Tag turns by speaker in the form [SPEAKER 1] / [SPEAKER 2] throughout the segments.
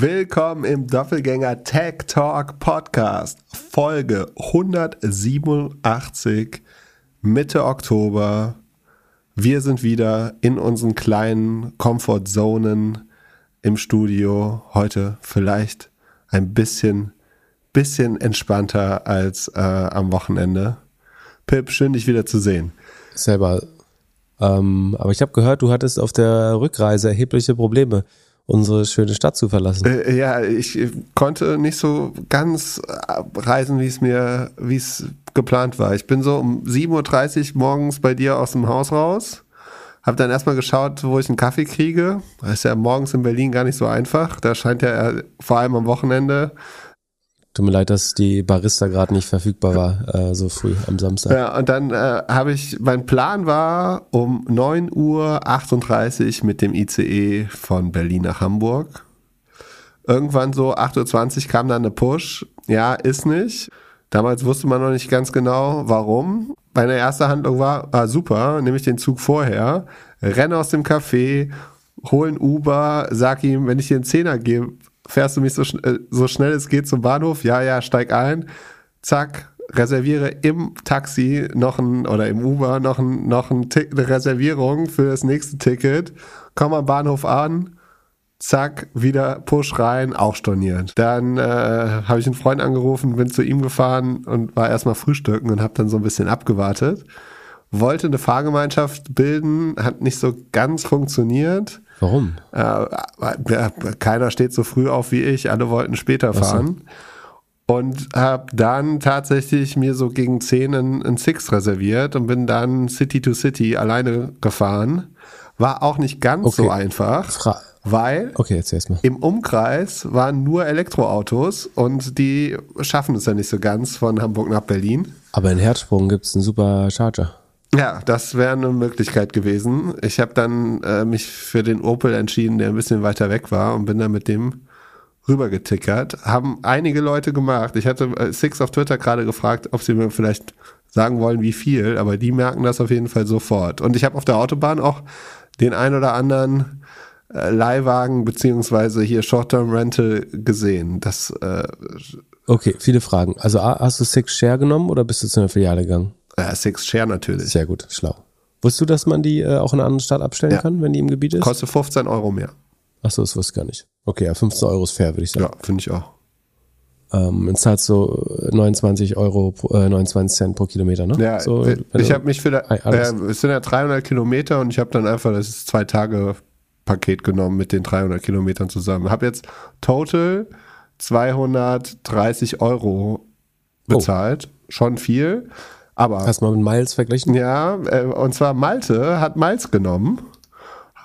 [SPEAKER 1] Willkommen im Doppelgänger Tech Talk Podcast, Folge 187, Mitte Oktober. Wir sind wieder in unseren kleinen Comfortzonen im Studio. Heute vielleicht ein bisschen, bisschen entspannter als äh, am Wochenende. Pip, schön dich wieder zu sehen.
[SPEAKER 2] Selber. Ähm, aber ich habe gehört, du hattest auf der Rückreise erhebliche Probleme unsere schöne Stadt zu verlassen.
[SPEAKER 1] Äh, ja, ich konnte nicht so ganz reisen, wie es mir, wie es geplant war. Ich bin so um 7.30 Uhr morgens bei dir aus dem Haus raus. Hab dann erstmal geschaut, wo ich einen Kaffee kriege. Das ist ja morgens in Berlin gar nicht so einfach. Da scheint ja vor allem am Wochenende
[SPEAKER 2] Tut mir leid, dass die Barista gerade nicht verfügbar war, äh, so früh am Samstag.
[SPEAKER 1] Ja, und dann äh, habe ich, mein Plan war um 9.38 Uhr mit dem ICE von Berlin nach Hamburg. Irgendwann so 8.20 Uhr kam dann eine Push. Ja, ist nicht. Damals wusste man noch nicht ganz genau, warum. Meine erste Handlung war, ah, super, nehme ich den Zug vorher, renne aus dem Café, hol ein Uber, sag ihm, wenn ich dir einen Zehner gebe, fährst du mich so, schn so schnell es geht zum Bahnhof? Ja, ja, steig ein. Zack, reserviere im Taxi noch ein oder im Uber noch, ein, noch ein eine Reservierung für das nächste Ticket. Komm am Bahnhof an, zack, wieder Push rein, auch storniert. Dann äh, habe ich einen Freund angerufen, bin zu ihm gefahren und war erstmal frühstücken und habe dann so ein bisschen abgewartet. Wollte eine Fahrgemeinschaft bilden, hat nicht so ganz funktioniert.
[SPEAKER 2] Warum?
[SPEAKER 1] Äh, keiner steht so früh auf wie ich, alle wollten später fahren. Und habe dann tatsächlich mir so gegen 10 einen, einen Six reserviert und bin dann City to City alleine gefahren. War auch nicht ganz okay. so einfach. Fra weil
[SPEAKER 2] okay,
[SPEAKER 1] im Umkreis waren nur Elektroautos und die schaffen es ja nicht so ganz von Hamburg nach Berlin.
[SPEAKER 2] Aber in Herzsprung gibt es einen super Charger.
[SPEAKER 1] Ja, das wäre eine Möglichkeit gewesen. Ich habe dann äh, mich für den Opel entschieden, der ein bisschen weiter weg war und bin dann mit dem rübergetickert. Haben einige Leute gemacht. Ich hatte äh, Six auf Twitter gerade gefragt, ob sie mir vielleicht sagen wollen, wie viel, aber die merken das auf jeden Fall sofort. Und ich habe auf der Autobahn auch den ein oder anderen äh, Leihwagen beziehungsweise hier Short-Term Rental gesehen. Das äh,
[SPEAKER 2] Okay, viele Fragen. Also hast du Six Share genommen oder bist du zu einer Filiale gegangen?
[SPEAKER 1] Ja, Six Share natürlich.
[SPEAKER 2] Sehr gut, schlau. Wusstest du, dass man die äh, auch in einer anderen Stadt abstellen ja. kann, wenn die im Gebiet ist?
[SPEAKER 1] Kostet 15 Euro mehr.
[SPEAKER 2] Achso, das wusste ich gar nicht. Okay, ja, 15 Euro ist fair, würde ich sagen. Ja,
[SPEAKER 1] finde ich auch.
[SPEAKER 2] Ähm, dann zahlst so 29 Euro, äh, 29 Cent pro Kilometer, ne?
[SPEAKER 1] Ja,
[SPEAKER 2] so,
[SPEAKER 1] ich habe mich für, da, äh, es sind ja 300 Kilometer und ich habe dann einfach das zwei Tage Paket genommen mit den 300 Kilometern zusammen. Habe jetzt total 230 Euro bezahlt. Oh. Schon viel. Aber.
[SPEAKER 2] Hast du mal mit Miles verglichen?
[SPEAKER 1] Ja, äh, und zwar Malte hat Miles genommen.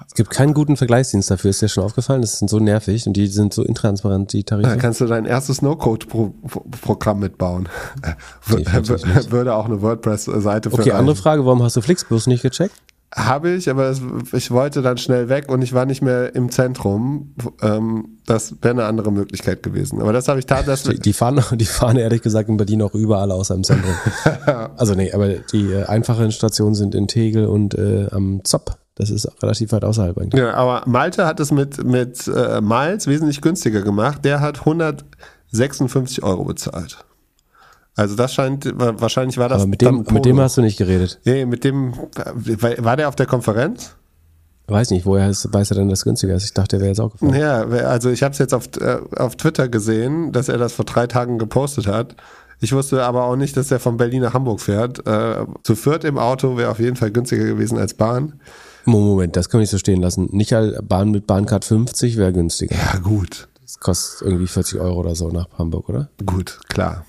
[SPEAKER 2] Es gibt keinen guten Vergleichsdienst dafür, ist dir schon aufgefallen? Das sind so nervig und die sind so intransparent, die Tarife.
[SPEAKER 1] Da kannst du dein erstes No-Code-Programm mitbauen. Nee, Würde auch eine WordPress-Seite
[SPEAKER 2] für. Okay, andere Frage, warum hast du Flixbus nicht gecheckt?
[SPEAKER 1] Habe ich, aber es, ich wollte dann schnell weg und ich war nicht mehr im Zentrum. Ähm, das wäre eine andere Möglichkeit gewesen. Aber das habe ich tatsächlich.
[SPEAKER 2] Die, die, fahren, die fahren ehrlich gesagt in Berlin auch überall außer im Zentrum. also nee, aber die äh, einfachen Stationen sind in Tegel und äh, am Zopp. Das ist relativ weit außerhalb eigentlich.
[SPEAKER 1] Ja, aber Malte hat es mit, mit äh, Miles wesentlich günstiger gemacht. Der hat 156 Euro bezahlt. Also das scheint, wahrscheinlich war das.
[SPEAKER 2] Aber mit dem, mit dem hast du nicht geredet.
[SPEAKER 1] Nee, mit dem, war der auf der Konferenz?
[SPEAKER 2] Weiß nicht, woher weiß er denn, dass günstiger ist? Ich dachte, der wäre jetzt auch
[SPEAKER 1] gefahren. Ja, also ich habe es jetzt auf, äh, auf Twitter gesehen, dass er das vor drei Tagen gepostet hat. Ich wusste aber auch nicht, dass er von Berlin nach Hamburg fährt. Äh, zu viert im Auto wäre auf jeden Fall günstiger gewesen als Bahn.
[SPEAKER 2] Moment, das kann ich so stehen lassen. Nicht Bahn mit Bahncard 50 wäre günstiger.
[SPEAKER 1] Ja, gut.
[SPEAKER 2] Das kostet irgendwie 40 Euro oder so nach Hamburg, oder?
[SPEAKER 1] Gut, klar.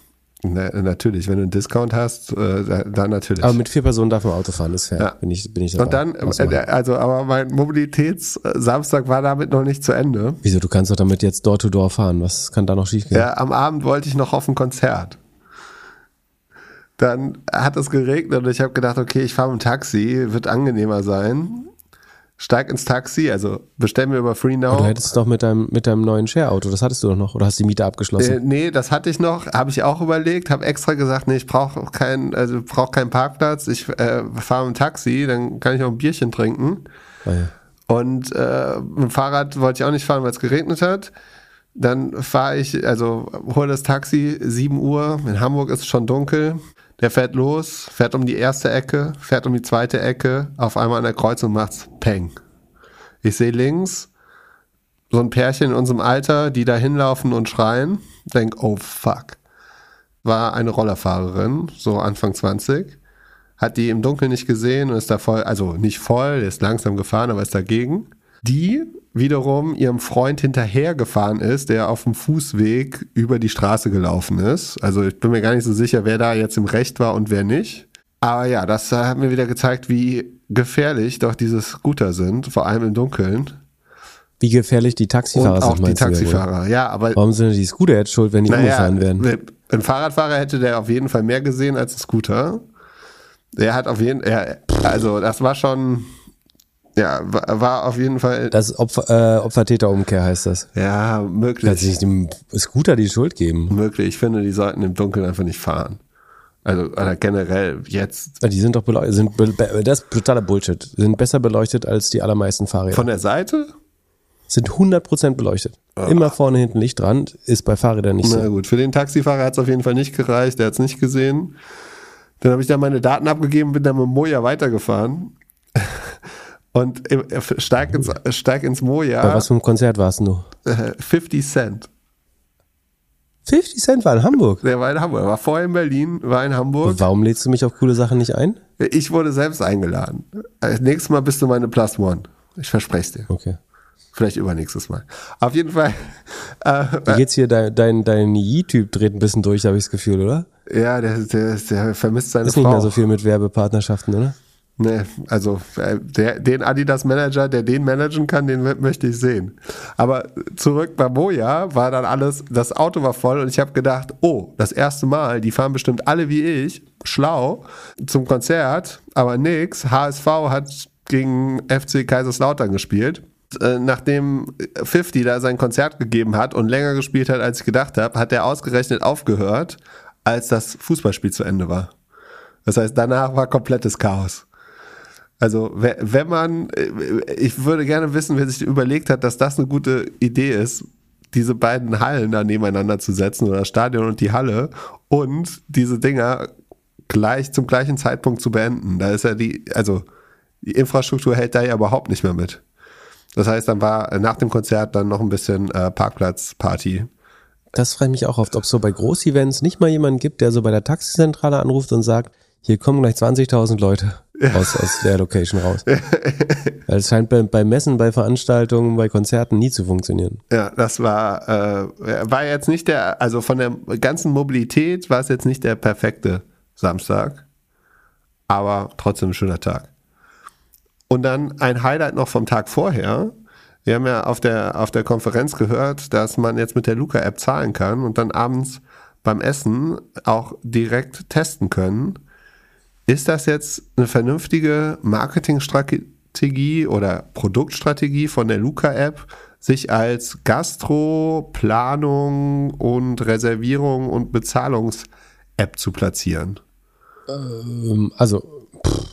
[SPEAKER 1] Na, natürlich, wenn du einen Discount hast, äh, dann natürlich.
[SPEAKER 2] Aber mit vier Personen darf man Auto fahren, ist fair. Ja. Bin ich, bin ich
[SPEAKER 1] dabei. Und dann, äh, also, aber mein Mobilitätssamstag war damit noch nicht zu Ende.
[SPEAKER 2] Wieso? Du kannst doch damit jetzt Door-to-Door -door fahren. Was kann da noch schiefgehen?
[SPEAKER 1] Ja, am Abend wollte ich noch auf ein Konzert. Dann hat es geregnet und ich habe gedacht, okay, ich fahre mit dem Taxi, wird angenehmer sein steig ins Taxi, also bestell mir über FreeNow. Aber
[SPEAKER 2] du hättest es doch mit deinem, mit deinem neuen Share-Auto, das hattest du doch noch, oder hast du die Miete abgeschlossen?
[SPEAKER 1] Äh, nee, das hatte ich noch, habe ich auch überlegt, habe extra gesagt, nee, ich brauche keinen, also brauche keinen Parkplatz, ich äh, fahre mit dem Taxi, dann kann ich auch ein Bierchen trinken. Oh ja. Und äh, mit dem Fahrrad wollte ich auch nicht fahren, weil es geregnet hat. Dann fahre ich, also hole das Taxi, 7 Uhr, in Hamburg ist es schon dunkel. Der fährt los, fährt um die erste Ecke, fährt um die zweite Ecke, auf einmal an der Kreuzung macht's Peng. Ich sehe links so ein Pärchen in unserem Alter, die da hinlaufen und schreien. Denk, oh fuck. War eine Rollerfahrerin, so Anfang 20. Hat die im Dunkeln nicht gesehen und ist da voll, also nicht voll, ist langsam gefahren, aber ist dagegen. Die wiederum ihrem Freund hinterhergefahren ist, der auf dem Fußweg über die Straße gelaufen ist. Also ich bin mir gar nicht so sicher, wer da jetzt im Recht war und wer nicht. Aber ja, das hat mir wieder gezeigt, wie gefährlich doch diese Scooter sind, vor allem im Dunkeln.
[SPEAKER 2] Wie gefährlich die Taxifahrer
[SPEAKER 1] und auch
[SPEAKER 2] sind,
[SPEAKER 1] die Taxifahrer, ja, aber
[SPEAKER 2] Warum sind denn die Scooter jetzt schuld, wenn die
[SPEAKER 1] naja,
[SPEAKER 2] umgefahren werden?
[SPEAKER 1] ein Fahrradfahrer hätte der auf jeden Fall mehr gesehen als ein Scooter. Der hat auf jeden er, also das war schon, ja, war, auf jeden Fall,
[SPEAKER 2] Das Opfer, äh, Opfer-Täter-Umkehr heißt das.
[SPEAKER 1] ja, möglich.
[SPEAKER 2] sich dem Scooter die Schuld geben.
[SPEAKER 1] Möglich. Ich finde, die sollten im Dunkeln einfach nicht fahren. Also generell jetzt
[SPEAKER 2] Die sind doch beleuchtet, sind be das ist totaler Bullshit. Sind besser beleuchtet als die allermeisten Fahrräder.
[SPEAKER 1] von der Seite.
[SPEAKER 2] sind 100% beleuchtet. Immer vorne, hinten Licht dran, ist bei Fahrrädern nicht
[SPEAKER 1] Na
[SPEAKER 2] so.
[SPEAKER 1] gut, für den Taxifahrer hat es auf jeden Fall nicht gereicht. Der hat es nicht gesehen. Dann habe ich da meine Daten abgegeben, bin dann mit Moja weitergefahren. Und im- steig ins, steig ins
[SPEAKER 2] Bei
[SPEAKER 1] Moja,
[SPEAKER 2] was für einem Konzert warst du?
[SPEAKER 1] äh, 50 Cent.
[SPEAKER 2] 50 Cent war in Hamburg.
[SPEAKER 1] Der war in Hamburg. War vorher in Berlin, war in Hamburg.
[SPEAKER 2] Warum lädst du mich auf coole Sachen nicht ein?
[SPEAKER 1] Ich wurde selbst eingeladen. Äh, Nächstes Mal bist du meine Plus One. Ich verspreche dir.
[SPEAKER 2] Okay.
[SPEAKER 1] Vielleicht übernächstes Mal. Auf jeden Fall. Äh,
[SPEAKER 2] Wie geht's hier? Dein, dein, dein Yi-Typ dreht ein bisschen durch, habe ich das Gefühl, oder?
[SPEAKER 1] ja, der, der, der vermisst seine
[SPEAKER 2] Ist nicht
[SPEAKER 1] Frau.
[SPEAKER 2] mehr so viel mit Werbepartnerschaften, oder?
[SPEAKER 1] Nee, also äh, der, den Adidas-Manager, der den managen kann, den möchte ich sehen. Aber zurück bei Moja war dann alles, das Auto war voll und ich habe gedacht, oh, das erste Mal, die fahren bestimmt alle wie ich, schlau, zum Konzert, aber nix. HSV hat gegen FC Kaiserslautern gespielt. Äh, Nachdem 50 da sein Konzert gegeben hat und länger gespielt hat, als ich gedacht habe, hat er ausgerechnet aufgehört, als das Fußballspiel zu Ende war. Das heißt, danach war komplettes Chaos. Also, we- wenn man, äh, ich würde gerne wissen, wer sich überlegt hat, dass das eine gute Idee ist, diese beiden Hallen da nebeneinander zu setzen oder das Stadion und die Halle und diese Dinger gleich zum gleichen Zeitpunkt zu beenden. Da ist ja die, also die Infrastruktur hält da ja überhaupt nicht mehr mit. Das heißt, dann war nach dem Konzert dann noch ein bisschen äh, Parkplatzparty.
[SPEAKER 2] Das ich mich auch oft, ob es so bei Großevents nicht mal jemanden gibt, der so bei der Taxizentrale anruft und sagt, hier kommen gleich 20.000 Leute aus, aus der Location raus. Weil es scheint bei, bei Messen, bei Veranstaltungen, bei Konzerten nie zu funktionieren.
[SPEAKER 1] Ja, das war, äh, war jetzt nicht der, also von der ganzen Mobilität war es jetzt nicht der perfekte Samstag, aber trotzdem ein schöner Tag. Und dann ein Highlight noch vom Tag vorher. Wir haben ja auf der, auf der Konferenz gehört, dass man jetzt mit der Luca-App zahlen kann und dann abends beim Essen auch direkt testen können. Ist das jetzt eine vernünftige Marketingstrategie oder Produktstrategie von der Luca-App, sich als Gastro, Planung und Reservierung und Bezahlungs-App zu platzieren?
[SPEAKER 2] Ähm, also, pff,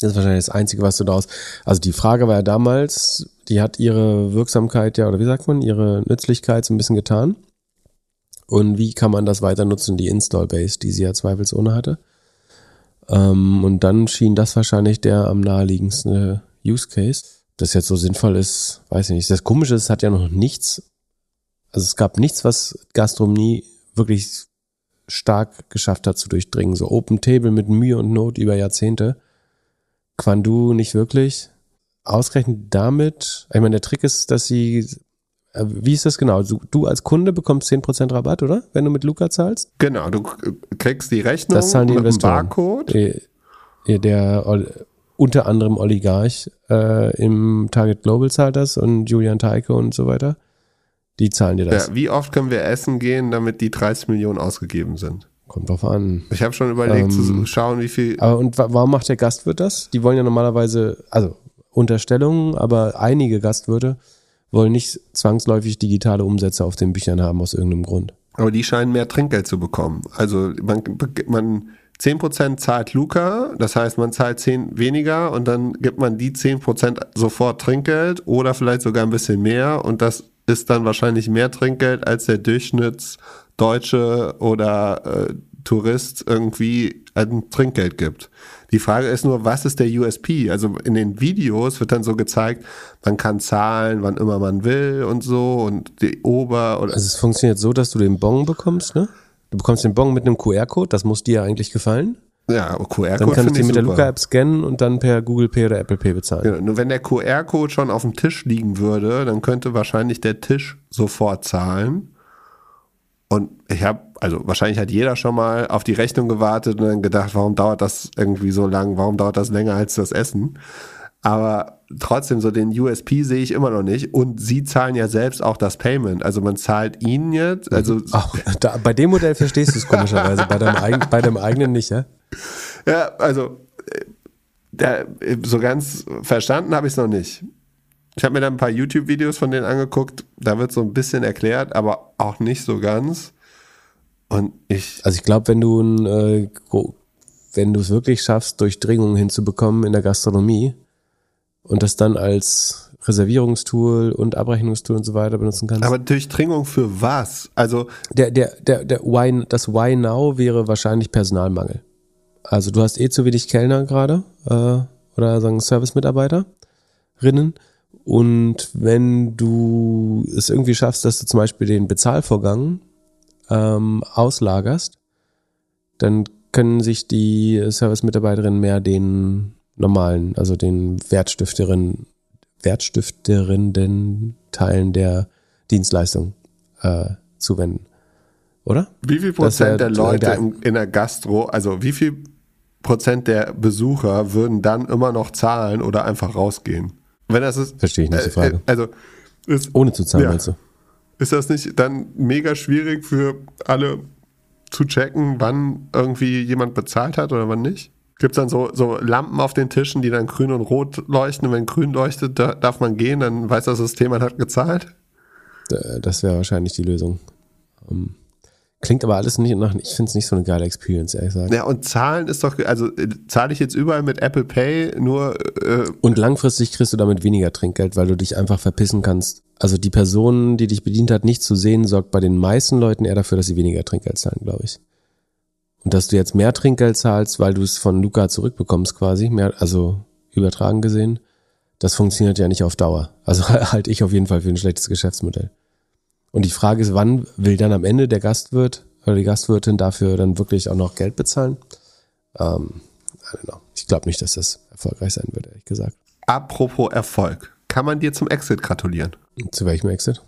[SPEAKER 2] das ist wahrscheinlich das Einzige, was du daraus. Also die Frage war ja damals, die hat ihre Wirksamkeit ja, oder wie sagt man, ihre Nützlichkeit so ein bisschen getan. Und wie kann man das weiter nutzen, die Install-Base, die sie ja zweifelsohne hatte. Ähm, und dann schien das wahrscheinlich der am naheliegendste Use Case. Das jetzt so sinnvoll ist, weiß ich nicht. Das Komische ist, es hat ja noch nichts, also es gab nichts, was Gastronomie wirklich stark geschafft hat zu durchdringen. So Open Table mit Mühe und Not über Jahrzehnte. Quandu nicht wirklich. Ausgerechnet damit, ich meine, der Trick ist, dass sie, wie ist das genau? Du, du als Kunde bekommst 10% Rabatt, oder? Wenn du mit Luca zahlst?
[SPEAKER 1] Genau, du kriegst die Rechnung
[SPEAKER 2] Das zahlen die
[SPEAKER 1] mit
[SPEAKER 2] Investoren.
[SPEAKER 1] Barcode.
[SPEAKER 2] Der, der Ol- unter anderem Oligarch äh, im Target Global zahlt das und Julian Teike und so weiter. Die zahlen dir das.
[SPEAKER 1] Ja, wie oft können wir essen gehen, damit die 30 Millionen ausgegeben sind?
[SPEAKER 2] Kommt drauf an.
[SPEAKER 1] Ich habe schon überlegt zu
[SPEAKER 2] Ähm,
[SPEAKER 1] schauen, wie viel.
[SPEAKER 2] Aber und wa- warum macht der Gastwirt das? Die wollen ja normalerweise, also Unterstellungen, aber einige Gastwirte wollen nicht zwangsläufig digitale Umsätze auf den Büchern haben aus irgendeinem Grund.
[SPEAKER 1] Aber die scheinen mehr Trinkgeld zu bekommen. Also man, man 10% zahlt Luca, das heißt, man zahlt 10 weniger und dann gibt man die 10% sofort Trinkgeld oder vielleicht sogar ein bisschen mehr und das ist dann wahrscheinlich mehr Trinkgeld als der Durchschnittsdeutsche oder äh, Tourist irgendwie ein Trinkgeld gibt. Die Frage ist nur, was ist der USP? Also in den Videos wird dann so gezeigt, man kann zahlen, wann immer man will und so und die Ober oder.
[SPEAKER 2] Also es funktioniert so, dass du den Bon bekommst, ne? Du bekommst den Bon mit einem QR-Code, das muss dir eigentlich gefallen.
[SPEAKER 1] Ja, QR-Code.
[SPEAKER 2] Dann kannst du den mit
[SPEAKER 1] super.
[SPEAKER 2] der Luca-App scannen und dann per Google Pay oder Apple Pay bezahlen.
[SPEAKER 1] Genau. Nur wenn der QR-Code schon auf dem Tisch liegen würde, dann könnte wahrscheinlich der Tisch sofort zahlen. Und ich habe, also wahrscheinlich hat jeder schon mal auf die Rechnung gewartet und dann gedacht, warum dauert das irgendwie so lang? Warum dauert das länger als das Essen? Aber trotzdem, so den USP sehe ich immer noch nicht. Und sie zahlen ja selbst auch das Payment. Also man zahlt ihnen jetzt, also.
[SPEAKER 2] Ach, da, bei dem Modell verstehst du es komischerweise, bei deinem, eigen, bei deinem eigenen nicht, ja?
[SPEAKER 1] Ja, also äh, da, so ganz verstanden habe ich es noch nicht. Ich habe mir dann ein paar YouTube-Videos von denen angeguckt. Da wird so ein bisschen erklärt, aber auch nicht so ganz. Und ich.
[SPEAKER 2] Also ich glaube, wenn du ein, äh, wenn du es wirklich schaffst, Durchdringung hinzubekommen in der Gastronomie und das dann als Reservierungstool und Abrechnungstool und so weiter benutzen kannst.
[SPEAKER 1] Aber Durchdringung für was? Also
[SPEAKER 2] der der der der Why, das Why Now wäre wahrscheinlich Personalmangel. Also du hast eh zu wenig Kellner gerade äh, oder sagen Service-Mitarbeiterinnen. Und wenn du es irgendwie schaffst, dass du zum Beispiel den Bezahlvorgang ähm, auslagerst, dann können sich die Service-Mitarbeiterinnen mehr den normalen, also den Wertstifterinnen, Wertstifterinnen Teilen der Dienstleistung äh, zuwenden. Oder?
[SPEAKER 1] Wie viel Prozent der Leute der, in der Gastro, also wie viel Prozent der Besucher würden dann immer noch zahlen oder einfach rausgehen? Wenn das ist.
[SPEAKER 2] Verstehe ich nicht die Frage.
[SPEAKER 1] Äh, also, ist,
[SPEAKER 2] Ohne zu zahlen, ja. meinst du?
[SPEAKER 1] Ist das nicht dann mega schwierig für alle zu checken, wann irgendwie jemand bezahlt hat oder wann nicht? Gibt es dann so, so Lampen auf den Tischen, die dann grün und rot leuchten? Und wenn grün leuchtet, da darf man gehen, dann weiß das System, man hat gezahlt?
[SPEAKER 2] Das wäre wahrscheinlich die Lösung. Um, Klingt aber alles nicht nach, ich finde es nicht so eine geile Experience, ehrlich gesagt.
[SPEAKER 1] Ja, und zahlen ist doch, also äh, zahle ich jetzt überall mit Apple Pay nur. Äh
[SPEAKER 2] und langfristig kriegst du damit weniger Trinkgeld, weil du dich einfach verpissen kannst. Also die Person, die dich bedient hat, nicht zu sehen, sorgt bei den meisten Leuten eher dafür, dass sie weniger Trinkgeld zahlen, glaube ich. Und dass du jetzt mehr Trinkgeld zahlst, weil du es von Luca zurückbekommst quasi, mehr, also übertragen gesehen, das funktioniert ja nicht auf Dauer. Also halte ich auf jeden Fall für ein schlechtes Geschäftsmodell. Und die Frage ist, wann will dann am Ende der Gastwirt oder die Gastwirtin dafür dann wirklich auch noch Geld bezahlen? Ähm, ich glaube nicht, dass das erfolgreich sein wird, ehrlich gesagt.
[SPEAKER 1] Apropos Erfolg. Kann man dir zum Exit gratulieren?
[SPEAKER 2] Zu welchem Exit?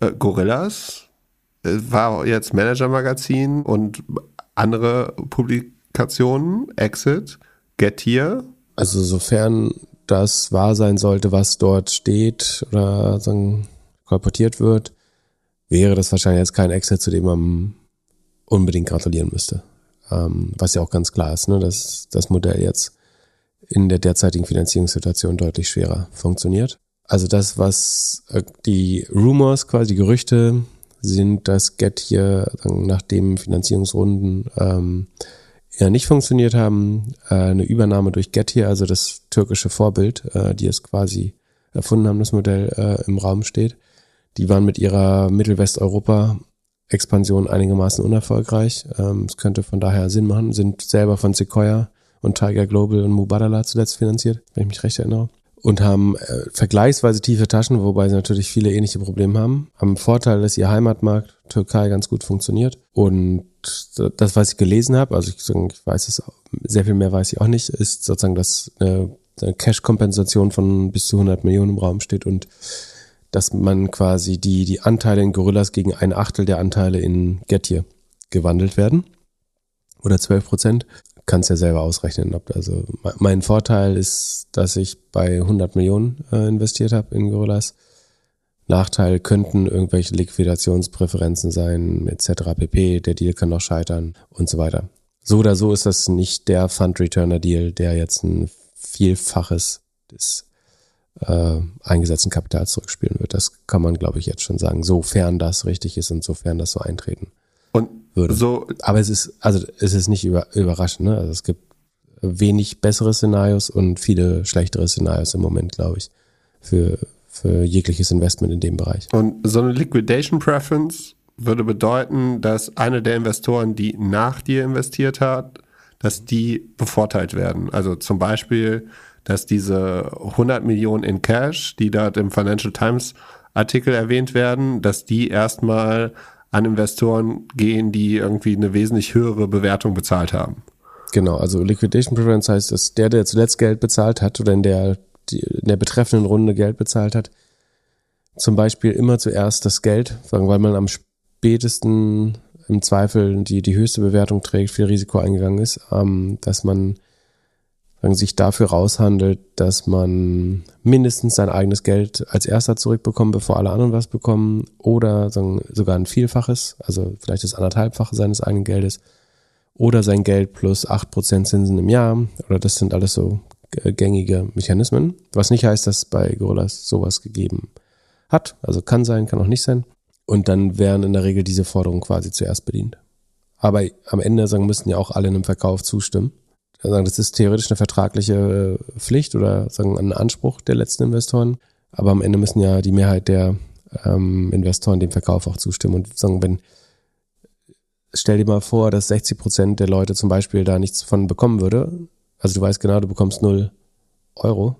[SPEAKER 1] Äh, Gorillas äh, war jetzt Manager-Magazin und andere Publikationen. Exit, Get Here.
[SPEAKER 2] Also sofern das wahr sein sollte, was dort steht oder sagen, kolportiert wird, wäre das wahrscheinlich jetzt kein Exit, zu dem man unbedingt gratulieren müsste. Ähm, was ja auch ganz klar ist, ne, dass das Modell jetzt in der derzeitigen Finanzierungssituation deutlich schwerer funktioniert. Also das, was äh, die Rumors, quasi die Gerüchte sind, dass Get hier nach dem Finanzierungsrunden ähm, ja nicht funktioniert haben, äh, eine Übernahme durch Get hier, also das türkische Vorbild, äh, die es quasi erfunden haben, das Modell äh, im Raum steht. Die waren mit ihrer Mittelwesteuropa-Expansion einigermaßen unerfolgreich. Ähm, es könnte von daher Sinn machen, sind selber von Sequoia und Tiger Global und Mubadala zuletzt finanziert, wenn ich mich recht erinnere. Und haben äh, vergleichsweise tiefe Taschen, wobei sie natürlich viele ähnliche Probleme haben. Haben Vorteil, dass ihr Heimatmarkt Türkei ganz gut funktioniert. Und das, was ich gelesen habe, also ich, ich weiß es, sehr viel mehr weiß ich auch nicht, ist sozusagen, dass eine, eine Cash-Kompensation von bis zu 100 Millionen im Raum steht und dass man quasi die, die Anteile in Gorillas gegen ein Achtel der Anteile in Gettier gewandelt werden. Oder 12 Prozent. Kannst ja selber ausrechnen. Also mein Vorteil ist, dass ich bei 100 Millionen äh, investiert habe in Gorillas. Nachteil könnten irgendwelche Liquidationspräferenzen sein, etc. pp. Der Deal kann noch scheitern und so weiter. So oder so ist das nicht der Fund Returner Deal, der jetzt ein Vielfaches des äh, eingesetzten Kapital zurückspielen wird. Das kann man, glaube ich, jetzt schon sagen, sofern das richtig ist und sofern das so eintreten
[SPEAKER 1] und würde. So
[SPEAKER 2] Aber es ist, also es ist nicht über, überraschend. Ne? Also es gibt wenig bessere Szenarios und viele schlechtere Szenarios im Moment, glaube ich, für, für jegliches Investment in dem Bereich.
[SPEAKER 1] Und so eine Liquidation Preference würde bedeuten, dass eine der Investoren, die nach dir investiert hat, dass die bevorteilt werden. Also zum Beispiel, dass diese 100 Millionen in Cash, die dort im Financial Times Artikel erwähnt werden, dass die erstmal an Investoren gehen, die irgendwie eine wesentlich höhere Bewertung bezahlt haben.
[SPEAKER 2] Genau, also Liquidation Preference heißt, dass der, der zuletzt Geld bezahlt hat oder in der, die, in der betreffenden Runde Geld bezahlt hat, zum Beispiel immer zuerst das Geld, weil man am spätesten im Zweifel die, die höchste Bewertung trägt, viel Risiko eingegangen ist, ähm, dass man sich dafür raushandelt, dass man mindestens sein eigenes Geld als erster zurückbekommt, bevor alle anderen was bekommen, oder sogar ein Vielfaches, also vielleicht das anderthalbfache seines eigenen Geldes, oder sein Geld plus acht Prozent Zinsen im Jahr, oder das sind alles so gängige Mechanismen, was nicht heißt, dass bei Gorillas sowas gegeben hat, also kann sein, kann auch nicht sein. Und dann wären in der Regel diese Forderungen quasi zuerst bedient. Aber am Ende sagen, müssen ja auch alle in einem Verkauf zustimmen. Sagen, das ist theoretisch eine vertragliche äh, Pflicht oder sagen ein Anspruch der letzten Investoren. Aber am Ende müssen ja die Mehrheit der ähm, Investoren dem Verkauf auch zustimmen. Und sagen, wenn, stell dir mal vor, dass 60 Prozent der Leute zum Beispiel da nichts von bekommen würde. Also du weißt genau, du bekommst null Euro.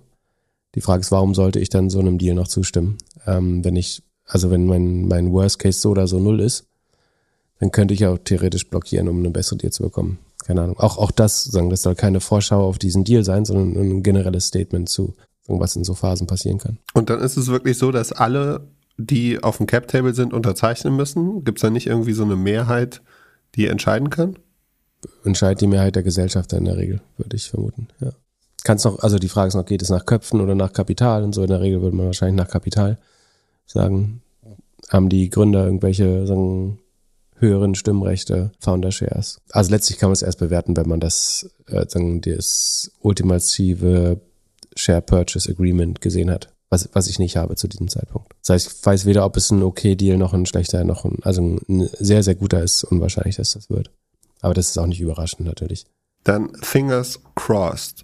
[SPEAKER 2] Die Frage ist, warum sollte ich dann so einem Deal noch zustimmen? Ähm, wenn ich also wenn mein, mein Worst Case so oder so null ist, dann könnte ich auch theoretisch blockieren, um eine bessere Deal zu bekommen. Keine Ahnung. Auch, auch das, sagen, das soll keine Vorschau auf diesen Deal sein, sondern ein generelles Statement zu, was in so Phasen passieren kann.
[SPEAKER 1] Und dann ist es wirklich so, dass alle, die auf dem Cap-Table sind, unterzeichnen müssen? Gibt es da nicht irgendwie so eine Mehrheit, die entscheiden kann?
[SPEAKER 2] Entscheidet die Mehrheit der Gesellschaft in der Regel, würde ich vermuten, ja. Kannst noch, also die Frage ist noch, geht es nach Köpfen oder nach Kapital? Und so in der Regel würde man wahrscheinlich nach Kapital sagen, haben die Gründer irgendwelche sagen, höheren Stimmrechte, Founder Shares. Also letztlich kann man es erst bewerten, wenn man das, äh, sagen, das ultimative Share Purchase Agreement gesehen hat. Was, was ich nicht habe zu diesem Zeitpunkt. Das heißt, ich weiß weder, ob es ein okay Deal noch ein schlechter, noch ein, also ein sehr, sehr guter ist, unwahrscheinlich, dass das wird. Aber das ist auch nicht überraschend natürlich.
[SPEAKER 1] Dann fingers crossed.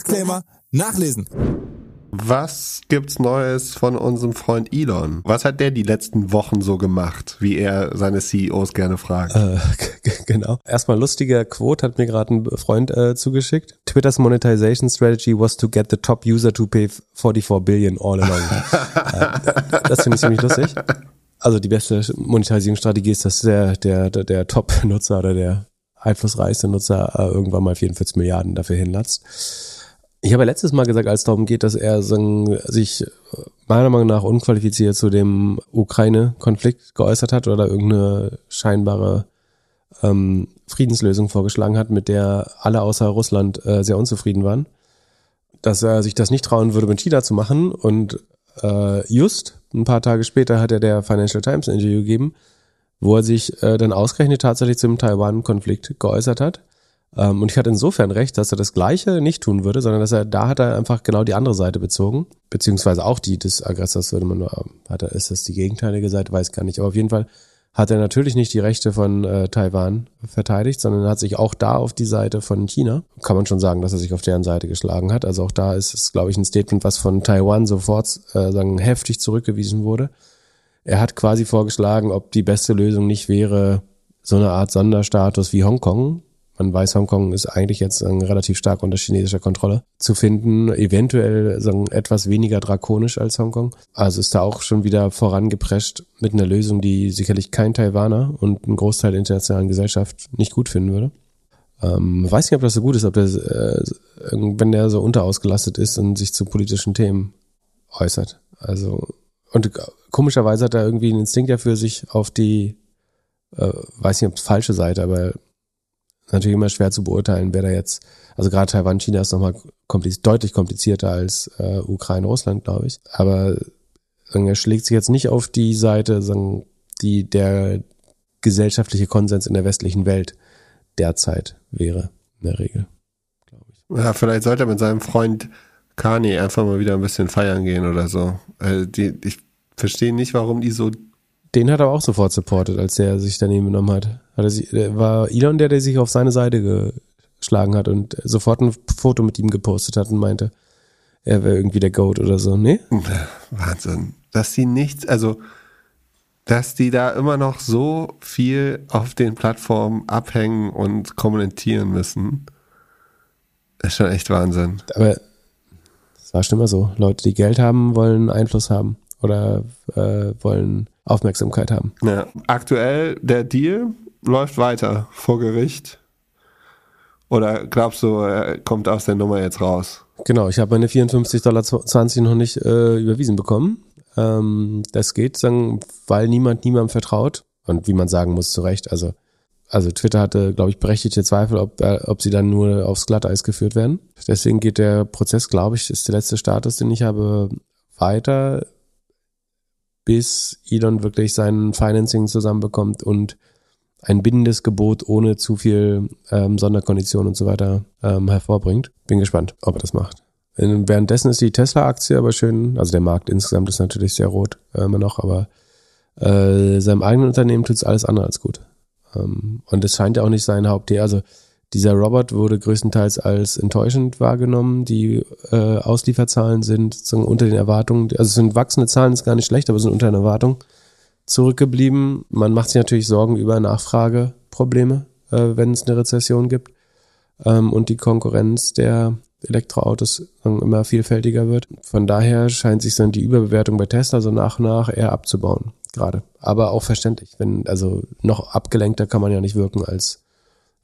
[SPEAKER 3] Disclaimer nachlesen.
[SPEAKER 1] Was gibt's Neues von unserem Freund Elon? Was hat der die letzten Wochen so gemacht, wie er seine CEOs gerne fragt?
[SPEAKER 2] Äh, genau. Erstmal lustiger Quote hat mir gerade ein Freund äh, zugeschickt. Twitter's monetization strategy was to get the top user to pay 44 billion all along. äh, das finde ich ziemlich lustig. Also die beste Monetarisierungsstrategie ist, dass der, der, der, der Top-Nutzer oder der einflussreichste Nutzer äh, irgendwann mal 44 Milliarden dafür hinlatzt. Ich habe letztes Mal gesagt, als es darum geht, dass er sich meiner Meinung nach unqualifiziert zu dem Ukraine-Konflikt geäußert hat oder irgendeine scheinbare ähm, Friedenslösung vorgeschlagen hat, mit der alle außer Russland äh, sehr unzufrieden waren. Dass er sich das nicht trauen würde, mit China zu machen. Und äh, just ein paar Tage später hat er der Financial Times ein Interview gegeben, wo er sich äh, dann ausgerechnet tatsächlich zum Taiwan-Konflikt geäußert hat und ich hatte insofern recht, dass er das Gleiche nicht tun würde, sondern dass er, da hat er einfach genau die andere Seite bezogen, beziehungsweise auch die des Aggressors würde man nur, hat er, ist das die gegenteilige Seite, weiß gar nicht, aber auf jeden Fall hat er natürlich nicht die Rechte von äh, Taiwan verteidigt, sondern hat sich auch da auf die Seite von China, kann man schon sagen, dass er sich auf deren Seite geschlagen hat. Also auch da ist es, glaube ich, ein Statement, was von Taiwan sofort äh, sagen, heftig zurückgewiesen wurde. Er hat quasi vorgeschlagen, ob die beste Lösung nicht wäre, so eine Art Sonderstatus wie Hongkong man weiß, Hongkong ist eigentlich jetzt relativ stark unter chinesischer Kontrolle zu finden, eventuell sagen, etwas weniger drakonisch als Hongkong. Also ist da auch schon wieder vorangeprescht mit einer Lösung, die sicherlich kein Taiwaner und ein Großteil der internationalen Gesellschaft nicht gut finden würde. Ähm, weiß nicht, ob das so gut ist, ob der, äh, wenn der so unterausgelastet ist und sich zu politischen Themen äußert. Also, und komischerweise hat er irgendwie einen Instinkt dafür, sich auf die, äh, weiß nicht, ob es falsche Seite, aber natürlich immer schwer zu beurteilen, wer da jetzt, also gerade Taiwan, China ist nochmal kompliz deutlich komplizierter als äh, Ukraine-Russland, glaube ich. Aber er schlägt sich jetzt nicht auf die Seite, sagen, die der gesellschaftliche Konsens in der westlichen Welt derzeit wäre, in der Regel.
[SPEAKER 1] Ja, vielleicht sollte er mit seinem Freund Kanye einfach mal wieder ein bisschen feiern gehen oder so. Äh, die, ich verstehe nicht, warum die so.
[SPEAKER 2] Den hat er auch sofort supportet, als der sich daneben genommen hat. hat er sich, war Elon der, der sich auf seine Seite geschlagen hat und sofort ein Foto mit ihm gepostet hat und meinte, er wäre irgendwie der Goat oder so, nee?
[SPEAKER 1] Wahnsinn. Dass die nichts, also dass die da immer noch so viel auf den Plattformen abhängen und kommentieren müssen, ist schon echt Wahnsinn.
[SPEAKER 2] Aber es war schon immer so. Leute, die Geld haben, wollen Einfluss haben oder äh, wollen Aufmerksamkeit haben.
[SPEAKER 1] Ja. Aktuell der Deal läuft weiter vor Gericht. Oder glaubst du, er kommt aus der Nummer jetzt raus?
[SPEAKER 2] Genau, ich habe meine 54,20 Dollar noch nicht äh, überwiesen bekommen. Ähm, das geht, sagen, weil niemand niemandem vertraut. Und wie man sagen muss, zu Recht. Also, also Twitter hatte, glaube ich, berechtigte Zweifel, ob, äh, ob sie dann nur aufs Glatteis geführt werden. Deswegen geht der Prozess, glaube ich, ist der letzte Status, den ich habe, weiter, bis Elon wirklich sein Financing zusammenbekommt und ein bindendes Gebot ohne zu viel ähm, Sonderkonditionen und so weiter ähm, hervorbringt. Bin gespannt, ob er das macht. Währenddessen ist die Tesla-Aktie aber schön, also der Markt insgesamt ist natürlich sehr rot äh, immer noch, aber äh, seinem eigenen Unternehmen tut es alles andere als gut. Ähm, und es scheint ja auch nicht sein Hauptthema. Also dieser Robot wurde größtenteils als enttäuschend wahrgenommen. Die äh, Auslieferzahlen sind so unter den Erwartungen, also es sind wachsende Zahlen, ist gar nicht schlecht, aber sind unter den Erwartungen zurückgeblieben. Man macht sich natürlich Sorgen über Nachfrageprobleme, äh, wenn es eine Rezession gibt ähm, und die Konkurrenz der Elektroautos immer vielfältiger wird. Von daher scheint sich dann die Überbewertung bei Tesla so nach und nach eher abzubauen, gerade. Aber auch verständlich, wenn, also noch abgelenkter kann man ja nicht wirken als